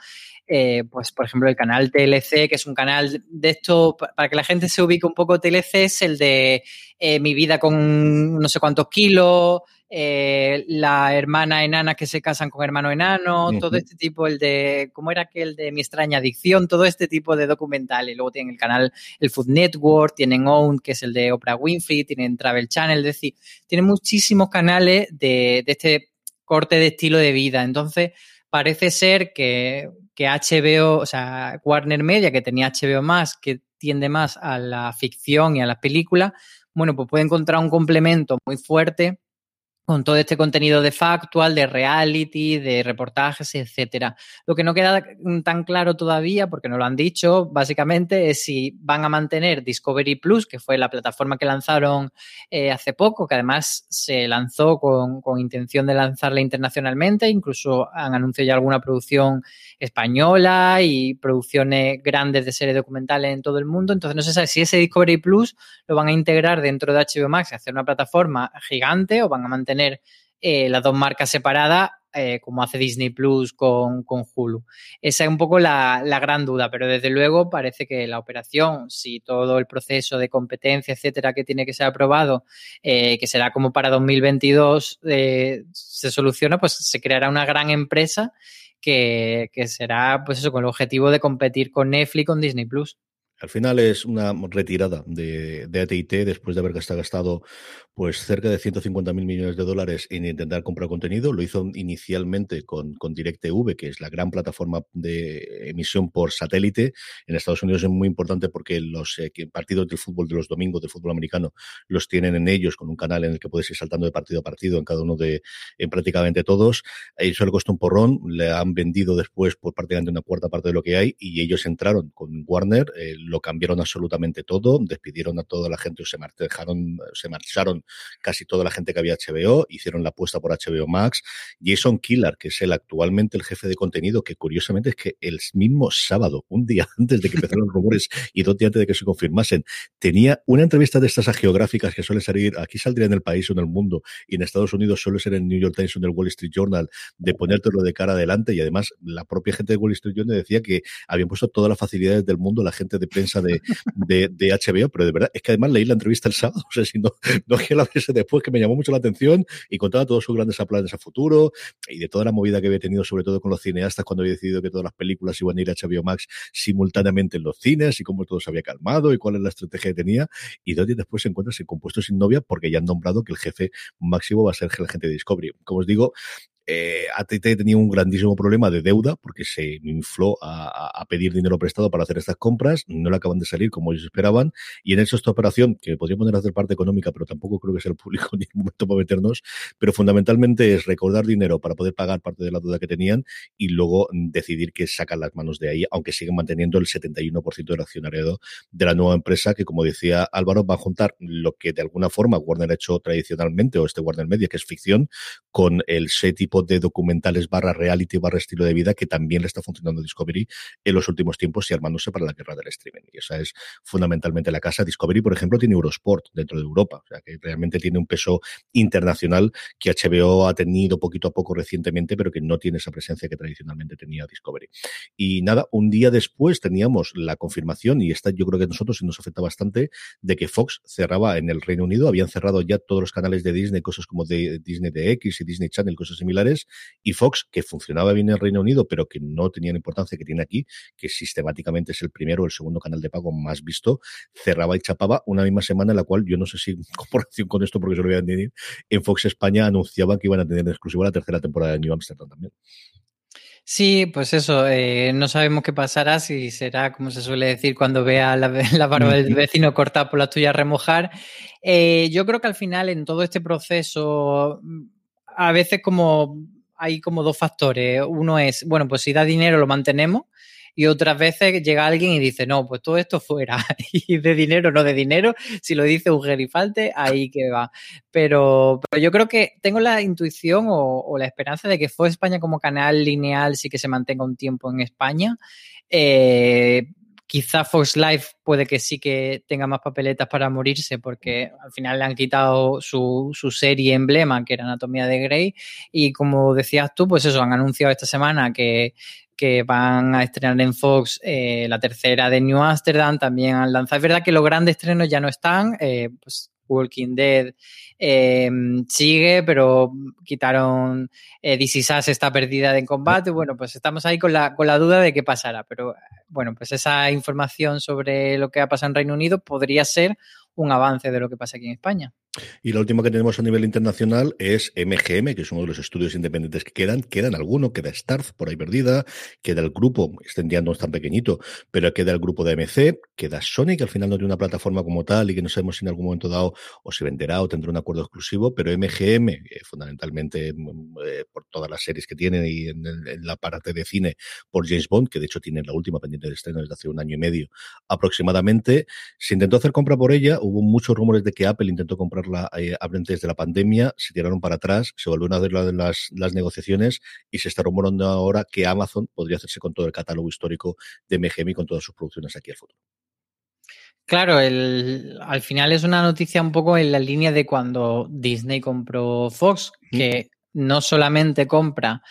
Eh, pues, por ejemplo, el canal TLC, que es un canal de esto, para que la gente se ubique un poco, TLC es el de eh, mi vida con no sé cuántos kilos, eh, la hermana enana que se casan con hermano enano, todo este tipo, el de, ¿cómo era aquel de mi extraña adicción? Todo este tipo de documentales. Luego tienen el canal, el Food Network, tienen Own, que es el de Oprah Winfrey, tienen Travel Channel, es decir, tienen muchísimos canales de, de este corte de estilo de vida. Entonces, parece ser que, que HBO, o sea, Warner Media, que tenía HBO más, que tiende más a la ficción y a las películas, bueno, pues puede encontrar un complemento muy fuerte con todo este contenido de factual, de reality, de reportajes, etcétera. Lo que no queda tan claro todavía, porque no lo han dicho, básicamente, es si van a mantener Discovery Plus, que fue la plataforma que lanzaron eh, hace poco, que además se lanzó con, con, intención de lanzarla internacionalmente, incluso han anunciado ya alguna producción española y producciones grandes de series documentales en todo el mundo. Entonces, no se sabe si ese Discovery Plus lo van a integrar dentro de HBO Max y hacer una plataforma gigante o van a mantener eh, las dos marcas separadas, eh, como hace Disney Plus con, con, Hulu. Esa es un poco la, gran duda, pero desde luego parece que la operación, si todo el proceso de competencia, etcétera, que tiene que ser aprobado, eh, que será como para 2022, se soluciona, pues se creará una gran empresa que, que será, pues eso, con el objetivo de competir con Netflix, con Disney Plus. Al final es una retirada de, de AT&T después de haber gastado pues cerca de 150 mil millones de dólares en intentar comprar contenido. Lo hizo inicialmente con, con DirecTV, que es la gran plataforma de emisión por satélite. En Estados Unidos es muy importante porque los eh, partidos del fútbol de los domingos del fútbol americano los tienen en ellos con un canal en el que puedes ir saltando de partido a partido en cada uno de en prácticamente todos. Eso le costó un porrón. Le han vendido después por prácticamente una cuarta parte de lo que hay y ellos entraron con Warner. Eh, lo cambiaron absolutamente todo, despidieron a toda la gente, se, marcharon, se marcharon casi toda la gente que había HBO, hicieron la apuesta por HBO Max. Jason Killar, que es el actualmente el jefe de contenido, que curiosamente es que el mismo sábado, un día antes de que empezaran los rumores y dos días antes de que se confirmasen, tenía una entrevista de estas geográficas que suele salir, aquí saldría en el país o en el mundo, y en Estados Unidos suele ser en New York Times o en el Wall Street Journal, de ponértelo de cara adelante, y además la propia gente de Wall Street Journal decía que habían puesto todas las facilidades del mundo la gente de prensa de, de, HBO, pero de verdad, es que además leí la entrevista el sábado, o sea, si no, no que la viese después, que me llamó mucho la atención y contaba todos sus grandes planes a futuro y de toda la movida que había tenido, sobre todo con los cineastas, cuando había decidido que todas las películas iban a ir a HBO Max simultáneamente en los cines y cómo todo se había calmado y cuál es la estrategia que tenía. Y dos días después se encuentra sin compuesto sin novia porque ya han nombrado que el jefe máximo va a ser el gente de Discovery. Como os digo, eh, ATT tenía un grandísimo problema de deuda porque se infló a, pedir dinero prestado para hacer estas compras, no le acaban de salir como ellos esperaban, y en eso esta operación, que podría poner a hacer parte económica, pero tampoco creo que sea el público ni el momento para meternos, pero fundamentalmente es recordar dinero para poder pagar parte de la deuda que tenían y luego decidir que sacan las manos de ahí, aunque siguen manteniendo el 71% del accionariado de la nueva empresa, que como decía Álvaro, va a juntar lo que de alguna forma Warner ha hecho tradicionalmente, o este Warner Media, que es ficción, con el set tipo de documentales barra reality barra estilo de vida que también le está funcionando Discovery en los últimos tiempos y armándose para la guerra del streaming. Y esa es fundamentalmente la casa. Discovery, por ejemplo, tiene Eurosport dentro de Europa, o sea que realmente tiene un peso internacional que HBO ha tenido poquito a poco recientemente, pero que no tiene esa presencia que tradicionalmente tenía Discovery. Y nada, un día después teníamos la confirmación, y esta yo creo que a nosotros nos afecta bastante, de que Fox cerraba en el Reino Unido, habían cerrado ya todos los canales de Disney, cosas como de Disney DX y Disney Channel, cosas similares similares, y Fox, que funcionaba bien en el Reino Unido, pero que no tenía la importancia que tiene aquí, que sistemáticamente es el primero o el segundo canal de pago más visto, cerraba y chapaba una misma semana en la cual yo no sé si en comparación con esto, porque se lo voy a decir, en Fox España anunciaban que iban a tener en exclusiva la tercera temporada de New Amsterdam también. Sí, pues eso, eh, no sabemos qué pasará, si será, como se suele decir, cuando vea la, la barba del vecino cortada por la tuya remojar. Eh, yo creo que al final en todo este proceso, a veces como hay como dos factores. Uno es, bueno, pues si da dinero lo mantenemos y otras veces llega alguien y dice, no, pues todo esto fuera. y de dinero, no de dinero. Si lo dice un gerifalte, ahí que va. Pero, yo creo que tengo la intuición o, o, la esperanza de que fue España como canal lineal sí que se mantenga un tiempo en España. Eh, quizá Fox Life puede que sí que tenga más papeletas para morirse porque al final le han quitado su, su, serie emblema que era Anatomía de Grey y como decías tú, pues eso, han anunciado esta semana que que van a estrenar en Fox eh, la tercera de New Amsterdam, también han lanzado. Es verdad que los grandes estrenos ya no están, eh, pues Walking Dead eh, sigue, pero quitaron eh, This Is Us está perdida en combate. Bueno, pues estamos ahí con la, con la duda de qué pasará, pero bueno, pues esa información sobre lo que ha pasado en Reino Unido podría ser un avance de lo que pasa aquí en España. Y la última que tenemos a nivel internacional es MGM, que es uno de los estudios independientes que quedan. Quedan alguno, queda Starz por ahí perdida, queda el grupo, es tan pequeñito, pero queda el grupo de MC, queda Sony, que al final no tiene una plataforma como tal y que no sabemos si en algún momento dado o se venderá o tendrá un acuerdo exclusivo, pero MGM, eh, fundamentalmente mm, eh, por todas las series que tiene y en, en, la parte de cine por James Bond, que de hecho tiene la última pendiente de estreno desde hace un año y medio aproximadamente, se intentó hacer compra por ella, hubo muchos rumores de que Apple intentó comprar comprarla eh, antes de la pandemia, se tiraron para atrás, se volvieron a hacer las, las negociaciones y se está rumorando ahora que Amazon podría hacerse con todo el catálogo histórico de MGM y con todas sus producciones aquí al futuro. Claro, el, al final es una noticia un poco en la línea de cuando Disney compró Fox, que no solamente compra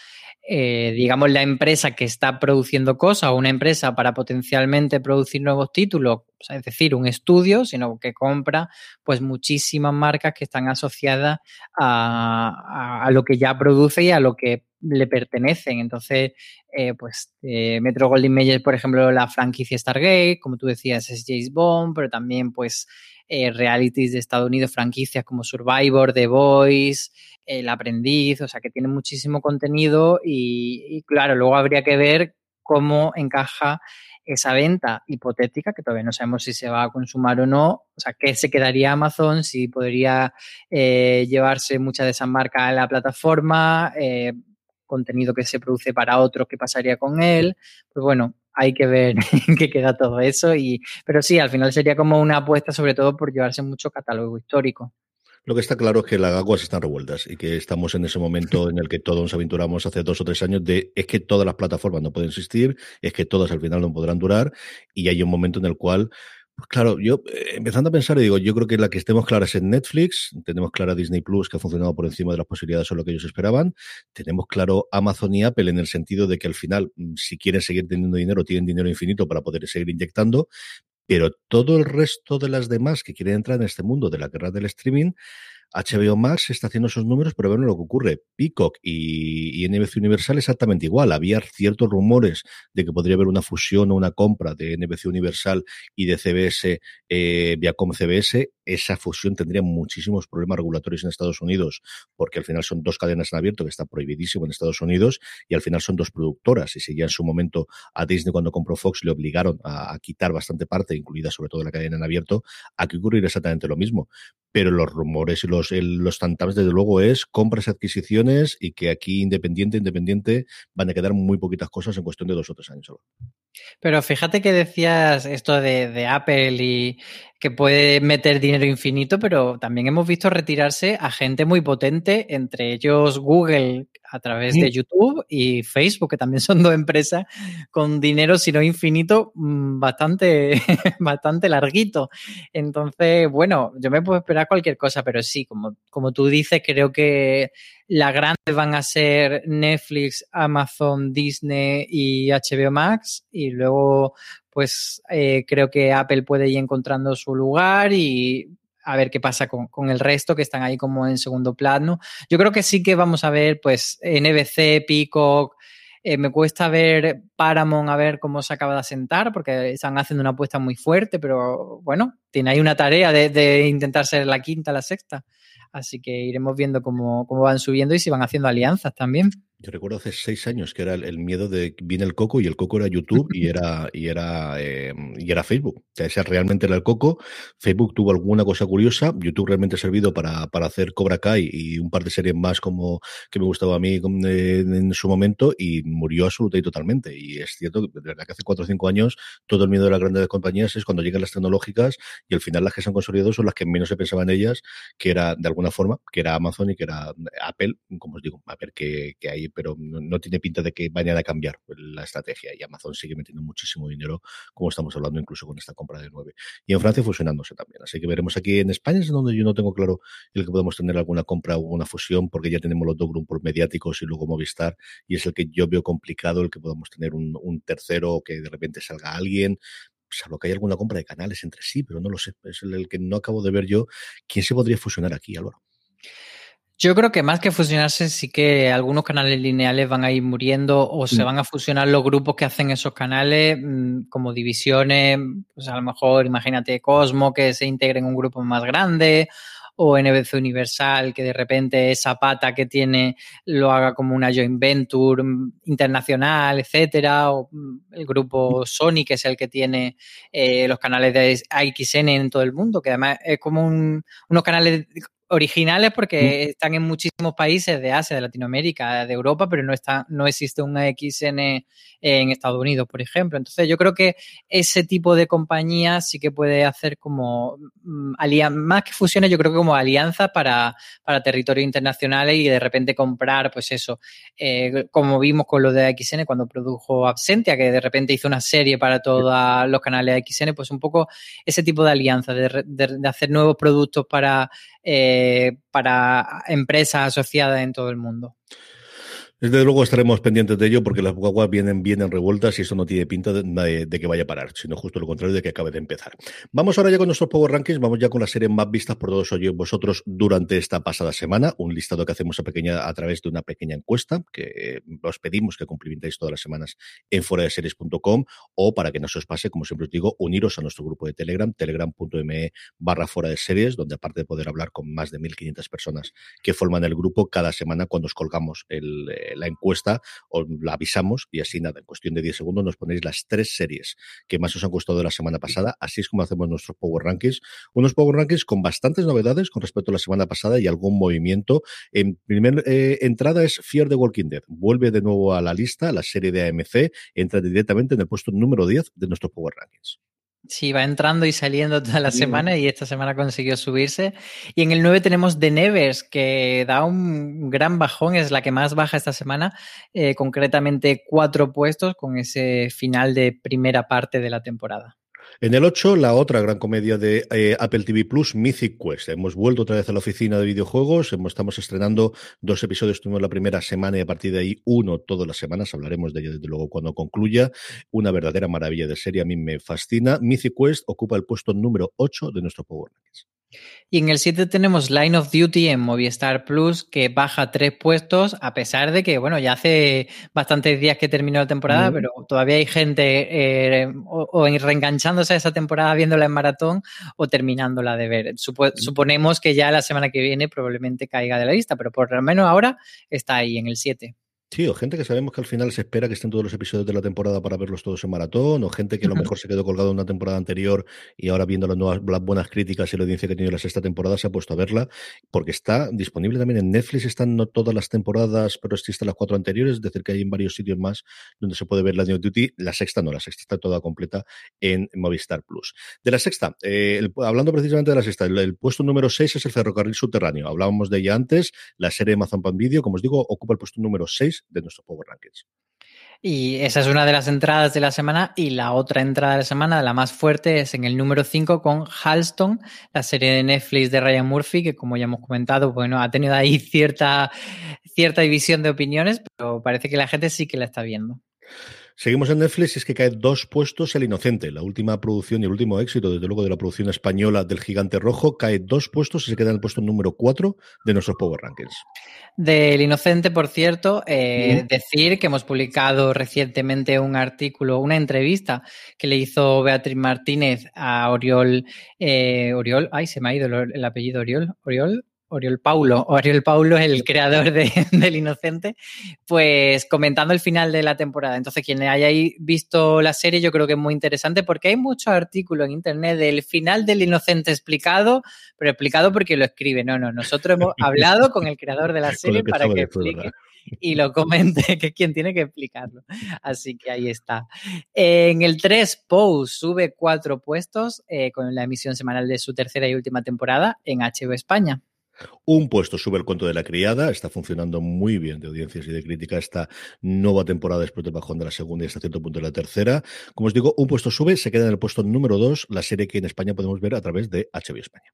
eh, digamos, la empresa que está produciendo cosas o una empresa para potencialmente producir nuevos títulos, es decir, un estudio, sino que compra pues muchísimas marcas que están asociadas a, a, lo que ya produce y a lo que le pertenecen. Entonces, eh, pues eh, Metro Goldwyn Mayer, por ejemplo, la franquicia Stargate, como tú decías, es James Bond, pero también pues eh, realities de Estados Unidos, franquicias como Survivor, The Voice, El Aprendiz, o sea que tiene muchísimo contenido y, claro, luego habría que ver cómo encaja esa venta hipotética, que todavía no sabemos si se va a consumar o no, o sea, qué se quedaría Amazon, si podría eh, llevarse mucha de esa marca a la plataforma, eh, contenido que se produce para otros, qué pasaría con él, pues bueno, hay que ver qué queda todo eso, y, pero sí, al final sería como una apuesta sobre todo por llevarse mucho catálogo histórico. Lo que está claro es que las aguas están revueltas y que estamos en ese momento en el que todos nos aventuramos hace dos o tres años de es que todas las plataformas no pueden existir, es que todas al final no podrán durar y hay un momento en el cual pues claro, yo eh, empezando a pensar, digo, yo creo que la que estemos claras es Netflix, tenemos clara Disney Plus, que ha funcionado por encima de las posibilidades o lo que ellos esperaban, tenemos claro Amazon y Apple en el sentido de que al final, mm, si quieren seguir teniendo dinero, tienen dinero infinito para poder seguir inyectando, pero todo el resto de las demás que quieren entrar en este mundo de la guerra del streaming, HBO Max está haciendo esos números, pero bueno, lo que ocurre, Peacock y, NBC Universal exactamente igual. Había ciertos rumores de que podría haber una fusión o una compra de NBC Universal y de CBS, eh, Viacom CBS. Esa fusión tendría muchísimos problemas regulatorios en Estados Unidos, porque al final son dos cadenas en abierto que está prohibidísimo en Estados Unidos y al final son dos productoras. Y si ya en su momento a Disney cuando compró Fox le obligaron a, a quitar bastante parte, incluida sobre todo la cadena en abierto, aquí ocurrir exactamente lo mismo pero los rumores y los, los desde luego, es compras adquisiciones y que aquí independiente, independiente, van a quedar muy poquitas cosas en cuestión de dos o tres años. Pero fíjate que decías esto de, de, Apple y que puede meter dinero infinito, pero también hemos visto retirarse a gente muy potente, entre ellos Google a través sí. de YouTube y Facebook, que también son dos empresas con dinero, si no infinito, mm, bastante, bastante larguito. Entonces, bueno, yo me puedo esperar cualquier cosa, pero sí, como, como tú dices, creo que las grandes van a ser Netflix, Amazon, Disney y HBO Max. Y luego, pues eh, creo que Apple puede ir encontrando su lugar y a ver qué pasa con, el resto que están ahí como en segundo plano. Yo creo que sí que vamos a ver pues NBC, Peacock, eh, me cuesta ver Paramount a ver cómo se acaba de asentar, porque están haciendo una apuesta muy fuerte, pero bueno, tiene ahí una tarea de intentar ser la quinta, la sexta. Así que iremos viendo cómo, cómo van subiendo y si van haciendo alianzas también. Yo recuerdo hace seis años que era el, miedo de viene el coco y el coco era YouTube y era y era eh, y era Facebook. O sea, ese realmente era el coco. Facebook tuvo alguna cosa curiosa. YouTube realmente ha servido para, para hacer Cobra Kai y un par de series más como que me gustaba a mí eh, en su momento y murió absolutamente y totalmente. Y es cierto que de verdad que hace cuatro o cinco años todo el miedo de las grandes compañías es cuando llegan las tecnológicas y al final las que se han consolidado son las que menos se pensaba en ellas, que era de alguna forma, que era Amazon y que era Apple, como os digo, a ver qué, qué hay pero no, tiene pinta de que vayan a cambiar la estrategia y Amazon sigue metiendo muchísimo dinero, como estamos hablando incluso con esta compra de 9. Y en Francia fusionándose también. Así que veremos aquí en España, es donde yo no tengo claro el que podemos tener alguna compra o una fusión, porque ya tenemos los dos grupos mediáticos y luego Movistar, y es el que yo veo complicado el que podamos tener un, tercero o que de repente salga alguien salvo que hay alguna compra de canales entre sí, pero no lo sé. Es el, que no acabo de ver yo. ¿Quién se podría fusionar aquí, Álvaro? Yo creo que más que fusionarse, sí que algunos canales lineales van a ir muriendo o se mm. van a fusionar los grupos que hacen esos canales mm, como divisiones, pues a lo mejor imagínate Cosmo que se integre en un grupo más grande o NBC Universal que de repente esa pata que tiene lo haga como una joint venture mm, internacional, etcétera, o el grupo Sony que es el que tiene eh, los canales de AXN en todo el mundo, que además es como un, unos canales originales porque están en muchísimos países de Asia, de Latinoamérica, de Europa, pero no está, no existe un XN en Estados Unidos, por ejemplo. Entonces, yo creo que ese tipo de compañía sí que puede hacer como mm, más que fusiones, yo creo que como alianza para, para territorios internacionales y de repente comprar, pues eso, eh, como vimos con lo de XN cuando produjo Absentia, que de repente hizo una serie para todos los canales de XN, pues un poco ese tipo de alianza, de, de hacer nuevos productos para eh, para empresas asociadas en todo el mundo. Desde luego estaremos pendientes de ello porque las guaguas vienen, vienen revueltas y eso no tiene pinta de, que vaya a parar, sino justo lo contrario de que acabe de empezar. Vamos ahora ya con nuestros Power Rankings, vamos ya con las series más vistas por todos vosotros durante esta pasada semana, un listado que hacemos a, pequeña, a través de una pequeña encuesta que os pedimos que cumplimentéis todas las semanas en foradeseries.com o para que no se os pase, como siempre os digo, uniros a nuestro grupo de Telegram, telegram.me barra fuera de series, donde aparte de poder hablar con más de 1.500 personas que forman el grupo cada semana cuando os colgamos el la encuesta, os la avisamos y así nada, en cuestión de 10 segundos nos ponéis las tres series que más os han costado la semana pasada. Así es como hacemos nuestros Power Rankings. Unos Power Rankings con bastantes novedades con respecto a la semana pasada y algún movimiento. En primera eh, entrada es Fear the Walking Dead. Vuelve de nuevo a la lista, la serie de AMC, entra directamente en el puesto número 10 de nuestros Power Rankings. Sí, va entrando y saliendo toda la semana y esta semana consiguió subirse. Y en el 9 tenemos The Nevers, que da un gran bajón, es la que más baja esta semana, eh, concretamente cuatro puestos con ese final de primera parte de la temporada. En el 8, la otra gran comedia de eh, Apple TV Plus, Mythic Quest. Hemos vuelto otra vez a la oficina de videojuegos, estamos estrenando dos episodios, tuvimos la primera semana y a partir de ahí uno todas las semanas, hablaremos de ello desde luego cuando concluya. Una verdadera maravilla de serie, a mí me fascina. Mythic Quest ocupa el puesto número 8 de nuestro Power. Y en el 7 tenemos Line of Duty en Movistar Plus, que baja tres puestos, a pesar de que, bueno, ya hace bastantes días que terminó la temporada, pero todavía hay gente eh, o, reenganchándose a esa temporada viéndola en maratón o terminándola de ver. suponemos que ya la semana que viene probablemente caiga de la lista, pero por lo menos ahora está ahí en el 7. Sí, o gente que sabemos que al final se espera que estén todos los episodios de la temporada para verlos todos en maratón, o gente que a lo mejor se quedó colgado en una temporada anterior y ahora viendo las, nuevas, las buenas críticas y la audiencia que tiene la sexta temporada se ha puesto a verla, porque está disponible también en Netflix, están no todas las temporadas, pero están las cuatro anteriores, es decir, que hay en varios sitios más donde se puede ver la New Duty. La sexta no, la sexta está toda completa en Movistar Plus. De la sexta, eh, hablando precisamente de la sexta, el, puesto número seis es el ferrocarril subterráneo. Hablábamos de ella antes, la serie de Amazon Pan Video, como os digo, ocupa el puesto número de nuestro Power Rankings. Y esa es una de las entradas de la semana. Y la otra entrada de la semana, la más fuerte, es en el número 5 con Halston, la serie de Netflix de Ryan Murphy, que como ya hemos comentado, bueno, ha tenido ahí cierta, cierta división de opiniones, pero parece que la gente sí que la está viendo. Seguimos en Netflix y es que cae dos puestos El Inocente, la última producción y el último éxito, desde luego, de la producción española del Gigante Rojo, cae dos puestos y se queda en el puesto número cuatro de nuestros Power Rankings. Del Inocente, por cierto, eh, decir que hemos publicado recientemente un artículo, una entrevista que le hizo Beatriz Martínez a Oriol, eh, Oriol, ay, se me ha ido el, el apellido Oriol, Oriol, Oriol Paulo, Oriol Paulo, el creador de, del Inocente, pues comentando el final de la temporada. Entonces, quien haya visto la serie, yo creo que es muy interesante porque hay muchos artículos en internet del final del Inocente explicado, pero explicado porque lo escribe. No, no, nosotros hemos hablado con el creador de la serie que para que explique y lo comente, que es quien tiene que explicarlo. Así que ahí está. En el 3, Pose sube cuatro puestos eh, con la emisión semanal de su tercera y última temporada en HBO España. Un puesto sube el cuento de la criada, está funcionando muy bien de audiencias y de crítica esta nueva temporada después del bajón de la segunda y hasta cierto punto de la tercera. Como os digo, un puesto sube, se queda en el puesto número dos, la serie que en España podemos ver a través de HBO España.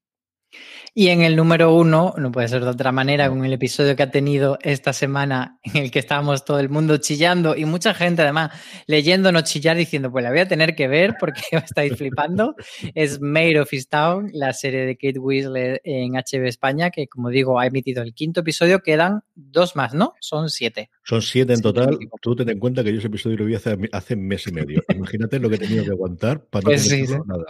Y en el número uno, no puede ser de otra manera, con el episodio que ha tenido esta semana en el que estábamos todo el mundo chillando y mucha gente además leyéndonos chillar diciendo, pues la voy a tener que ver porque estáis flipando, es Made of Town, la serie de Kate Winslet en HB España, que como digo ha emitido el quinto episodio, quedan dos más, ¿no? Son siete. Son siete en total. Tú ten en cuenta que yo ese episodio lo vi hace, hace mes y medio. Imagínate lo que he tenido que aguantar para no pues sí, nada.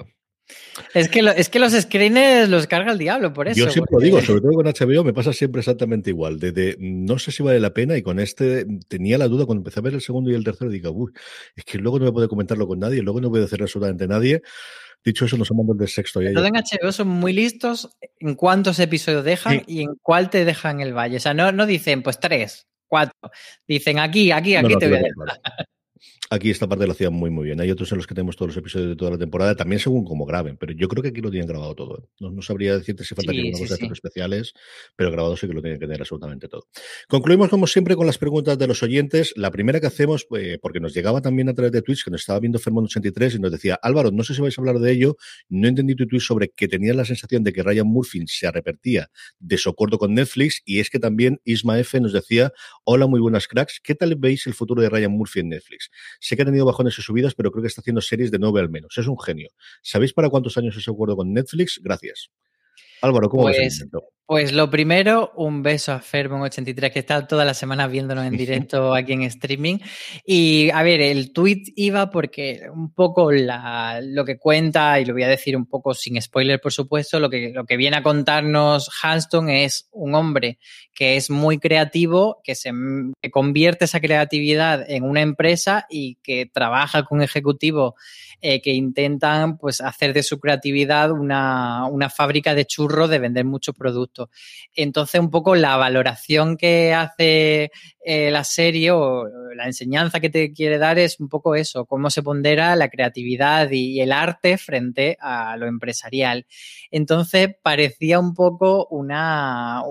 Es que, lo, es que los screens los carga el diablo, por eso. Yo siempre lo digo, sobre todo con HBO me pasa siempre exactamente igual. De, no sé si vale la pena y con este tenía la duda cuando empecé a ver el segundo y el tercero, digo, uy, es que luego no me puedo comentarlo con nadie, luego no voy a hacer absolutamente nadie. Dicho eso, nos mandado del sexto. Ya todo en HBO son muy listos en cuántos episodios dejan y en cuál te dejan el valle. O sea, no, no dicen, pues tres, cuatro. Dicen aquí, aquí, aquí te voy a dejar. Aquí esta parte lo hacían muy, muy bien. Hay otros en los que tenemos todos los episodios de toda la temporada, también según cómo graben, pero yo creo que aquí lo tienen grabado todo. ¿eh? No, sabría decirte si falta sí, alguna cosa de especiales, pero grabado sí que lo tienen que tener absolutamente todo. Concluimos, como siempre, con las preguntas de los oyentes. La primera que hacemos, eh, porque nos llegaba también a través de Twitch, que nos estaba viendo Fermón83 y nos decía, Álvaro, no sé si vais a hablar de ello, no entendí tu tweet sobre que tenías la sensación de que Ryan Murphy se arrepentía de su acuerdo con Netflix, y es que también Isma F nos decía, hola, muy buenas cracks, ¿qué tal veis el futuro de Ryan Murphy en Netflix? Sé que ha tenido bajones y subidas, pero creo que está haciendo series de nueve al menos. Es un genio. ¿Sabéis para cuántos años es acuerdo con Netflix? Gracias. Álvaro, ¿cómo pues, ves Pues lo primero, un beso a Fermon83, que está todas las semanas viéndonos en directo aquí en streaming. Y a ver, el tweet iba porque un poco la, lo que cuenta, y lo voy a decir un poco sin spoiler, por supuesto, lo que, lo que viene a contarnos Halston es un hombre que es muy creativo, que se que convierte esa creatividad en una empresa y que trabaja con ejecutivos eh, que intentan pues, hacer de su creatividad una, una fábrica de churros de vender muchos productos. Entonces, un poco la valoración que hace eh, la serie o la enseñanza que te quiere dar es un poco eso, cómo se pondera la creatividad y, el arte frente a lo empresarial. Entonces, parecía un poco una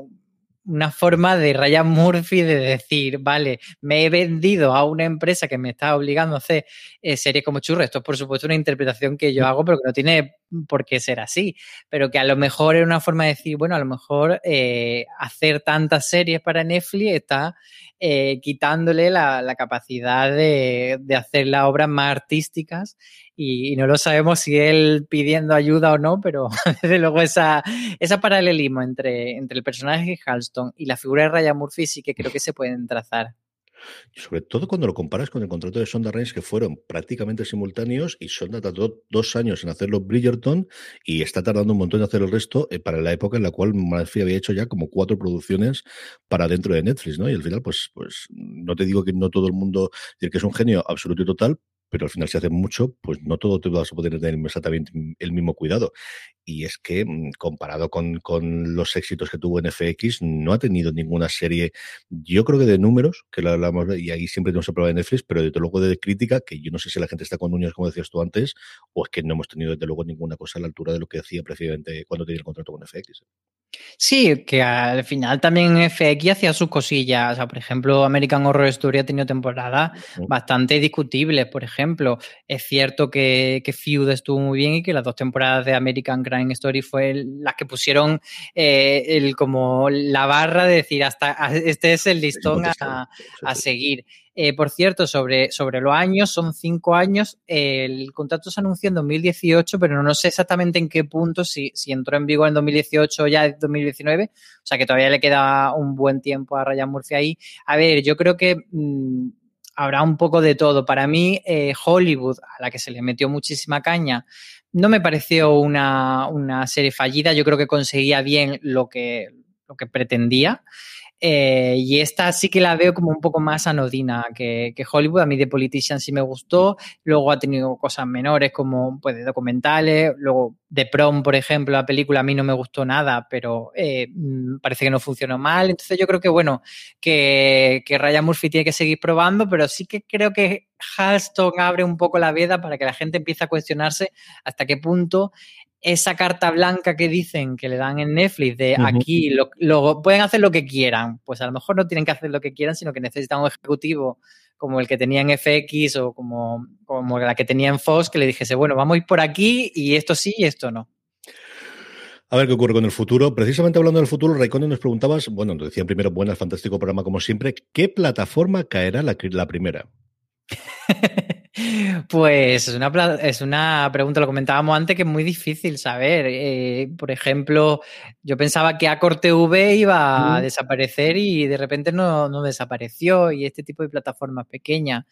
una forma de Ryan Murphy de decir, vale, me he vendido a una empresa que me está obligando a hacer eh, series como churro. Esto es, por supuesto, una interpretación que yo hago, pero que no tiene por qué ser así. Pero que a lo mejor es una forma de decir, bueno, a lo mejor eh, hacer tantas series para Netflix está eh, quitándole la, capacidad de, de, hacer las obras más artísticas y, y, no lo sabemos si él pidiendo ayuda o no, pero desde luego esa, esa paralelismo entre, entre el personaje de Halston y la figura de Ryan Murphy sí que creo que se pueden trazar. Sobre todo cuando lo comparas con el contrato de Sonda Reigns, que fueron prácticamente simultáneos, y Sonda tardó dos años en hacerlo Bridgerton y está tardando un montón en hacer el resto eh, para la época en la cual Murphy había hecho ya como cuatro producciones para dentro de Netflix, ¿no? Y al final, pues, pues no te digo que no todo el mundo, que es un genio absoluto y total, pero al final si hace mucho, pues no todo te vas a poder tener exactamente el mismo cuidado. Y es que mm, comparado con, con, los éxitos que tuvo en FX, no ha tenido ninguna serie, yo creo que de números, que la hablamos, y ahí siempre tenemos el problema de Netflix, pero desde luego de crítica, que yo no sé si la gente está con uñas, como decías tú antes, o es que no hemos tenido desde luego ninguna cosa a la altura de lo que hacía precisamente cuando tenía el contrato con FX. Sí, que al final también FX hacía sus cosillas. O sea, por ejemplo, American Horror Story ha tenido temporadas bastante discutibles. Por ejemplo, es cierto que, que Feud estuvo muy bien y que las dos temporadas de American Crime Story fue las que pusieron eh, el, como la barra de decir hasta este es el listón a, a seguir. Eh, por cierto, sobre, sobre los años, son cinco años. el contrato se anunció en 2018, pero no sé exactamente en qué punto, si, si entró en vigor en 2018 o ya en 2019. O sea que todavía le queda un buen tiempo a Ryan Murphy ahí. A ver, yo creo que mm, habrá un poco de todo. Para mí, eh, Hollywood, a la que se le metió muchísima caña, no me pareció una, una serie fallida. Yo creo que conseguía bien lo que, lo que pretendía. Eh, y esta sí que la veo como un poco más anodina que, Hollywood. A mí de Politician sí me gustó. Luego ha tenido cosas menores como pues, documentales. Luego de Prom, por ejemplo, la película a mí no me gustó nada, pero eh, mm, parece que no funcionó mal. Entonces yo creo que, bueno, que, que Ryan Murphy tiene que seguir probando, pero sí que creo que Halston abre un poco la veda para que la gente empiece a cuestionarse hasta qué punto esa carta blanca que dicen que le dan en Netflix de aquí lo, pueden hacer lo que quieran, pues a lo mejor no tienen que hacer lo que quieran, sino que necesitan un ejecutivo como el que tenía en FX o como, como la que tenía en Fox, que le dijese, bueno, vamos a ir por aquí y esto sí y esto no. A ver qué ocurre con el futuro. Precisamente hablando del futuro, Raikkonen nos preguntabas, bueno, nos decían primero, buena, fantástico programa como siempre, ¿qué plataforma caerá la, la primera? Pues es una, es una pregunta, lo comentábamos antes, que es muy difícil saber. Eh, por ejemplo, yo pensaba que Acor TV iba a desaparecer y de repente no, desapareció y este tipo de plataformas pequeñas.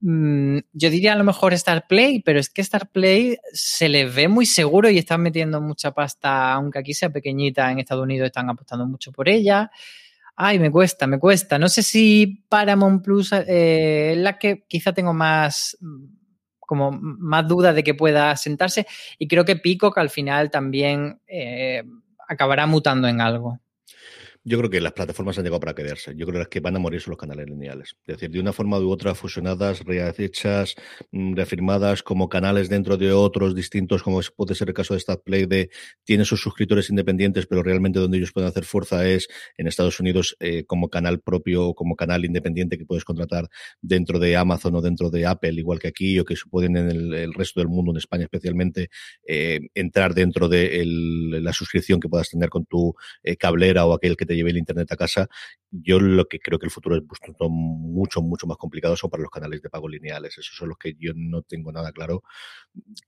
Mm, yo diría a lo mejor Star Play, pero es que Star Play se les ve muy seguro y están metiendo mucha pasta, aunque aquí sea pequeñita, en Estados Unidos están apostando mucho por ella. Ay, me cuesta, me cuesta. No sé si Paramount Plus eh, es la que quizá tengo más como más dudas de que pueda sentarse y creo que que al final también eh, acabará mutando en algo. Yo creo que las plataformas han llegado para quedarse. Yo creo que van a morir son los canales lineales. Es decir, de una forma u otra, fusionadas, rehechas, mm, reafirmadas como canales dentro de otros distintos, como puede ser el caso de StatPlay, de tiene sus suscriptores independientes, pero realmente donde ellos pueden hacer fuerza es en Estados Unidos eh, como canal propio como canal independiente que puedes contratar dentro de Amazon o dentro de Apple, igual que aquí, o que pueden en el, resto del mundo, en España especialmente, eh, entrar dentro de la suscripción que puedas tener con tu eh, cablera o aquel que te lleve el Internet a casa, yo lo que creo que el futuro es mucho, mucho más complicado son para los canales de pago lineales. Esos son los que yo no tengo nada claro.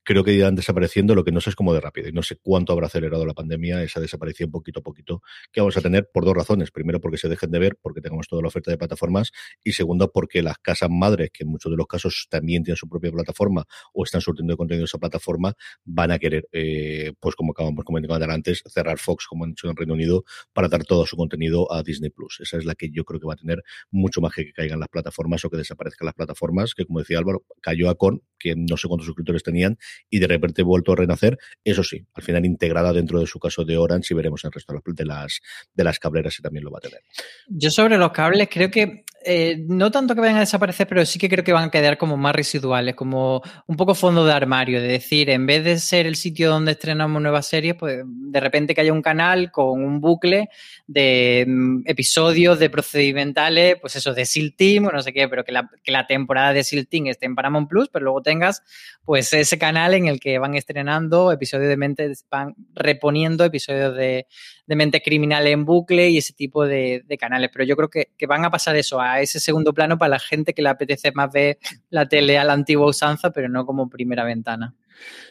Creo que irán desapareciendo, lo que no sé es cómo de rápido. Y no sé cuánto habrá acelerado la pandemia esa desaparición poquito a poquito que vamos a tener por dos razones. Primero, porque se dejen de ver, porque tengamos toda la oferta de plataformas. Y segundo, porque las casas madres, que en muchos de los casos también tienen su propia plataforma o están surtiendo de contenido esa plataforma, van a querer, eh, pues como acabamos comentando antes, cerrar Fox, como han hecho en Reino Unido, para dar todo su contenido a Disney Plus. Esa es la que yo creo que va a tener mucho más que caigan las plataformas o que desaparezcan las plataformas, que como decía Álvaro, cayó a Con, que no sé cuántos suscriptores tenían, y de repente vuelto a renacer. Eso sí, al final integrada dentro de su caso de Orange y veremos el resto de las, de las cableras si también lo va a tener. Yo sobre los cables creo que eh, no tanto que vayan a desaparecer, pero sí que creo que van a quedar como más residuales, como un poco fondo de armario, de decir, en vez de ser el sitio donde estrenamos nuevas series, pues de repente que haya un canal con un bucle de mm, episodios de procedimentales, pues eso, de SEAL Team o no sé qué, pero que la, que la temporada de SEAL Team esté en Paramount Plus, pero luego tengas pues ese canal en el que van estrenando episodios de mente, van reponiendo episodios de, de mente criminal en bucle y ese tipo de, canales. Pero yo creo que, que, van a pasar eso, a ese segundo plano para la gente que le apetece más ver la tele a la antigua usanza, pero no como primera ventana.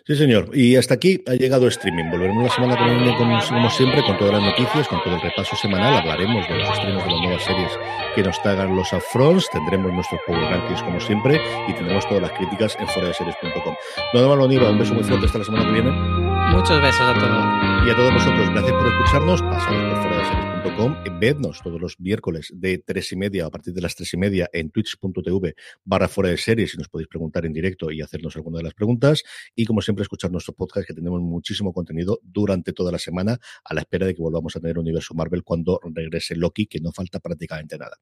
Sí, señor. Y hasta aquí ha llegado streaming. Volveremos la semana que viene, como siempre, con todas las noticias, con todo el repaso semanal. Hablaremos de los estrenos de las nuevas series que nos traigan los upfronts. Tendremos nuestros power rankings, como siempre, y tendremos todas las críticas en foradeseries.com. Nada más, lo un beso muy fuerte hasta la semana que viene. Muchos besos a todos. Y a todos vosotros, gracias por escucharnos. Pasad por fuera de series.com. Vednos todos los miércoles de tres y media, a partir de las tres y media, en twitch.tv barra fuera de series, y nos podéis preguntar en directo y hacernos alguna de las preguntas. Y como siempre, escuchar nuestro podcast, que tenemos muchísimo contenido durante toda la semana, a la espera de que volvamos a tener Universo Marvel cuando regrese Loki, que no falta prácticamente nada.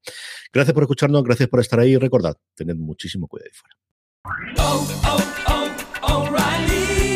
Gracias por escucharnos, gracias por estar ahí y recordad, tened muchísimo cuidado ahí fuera. Oh, oh, oh,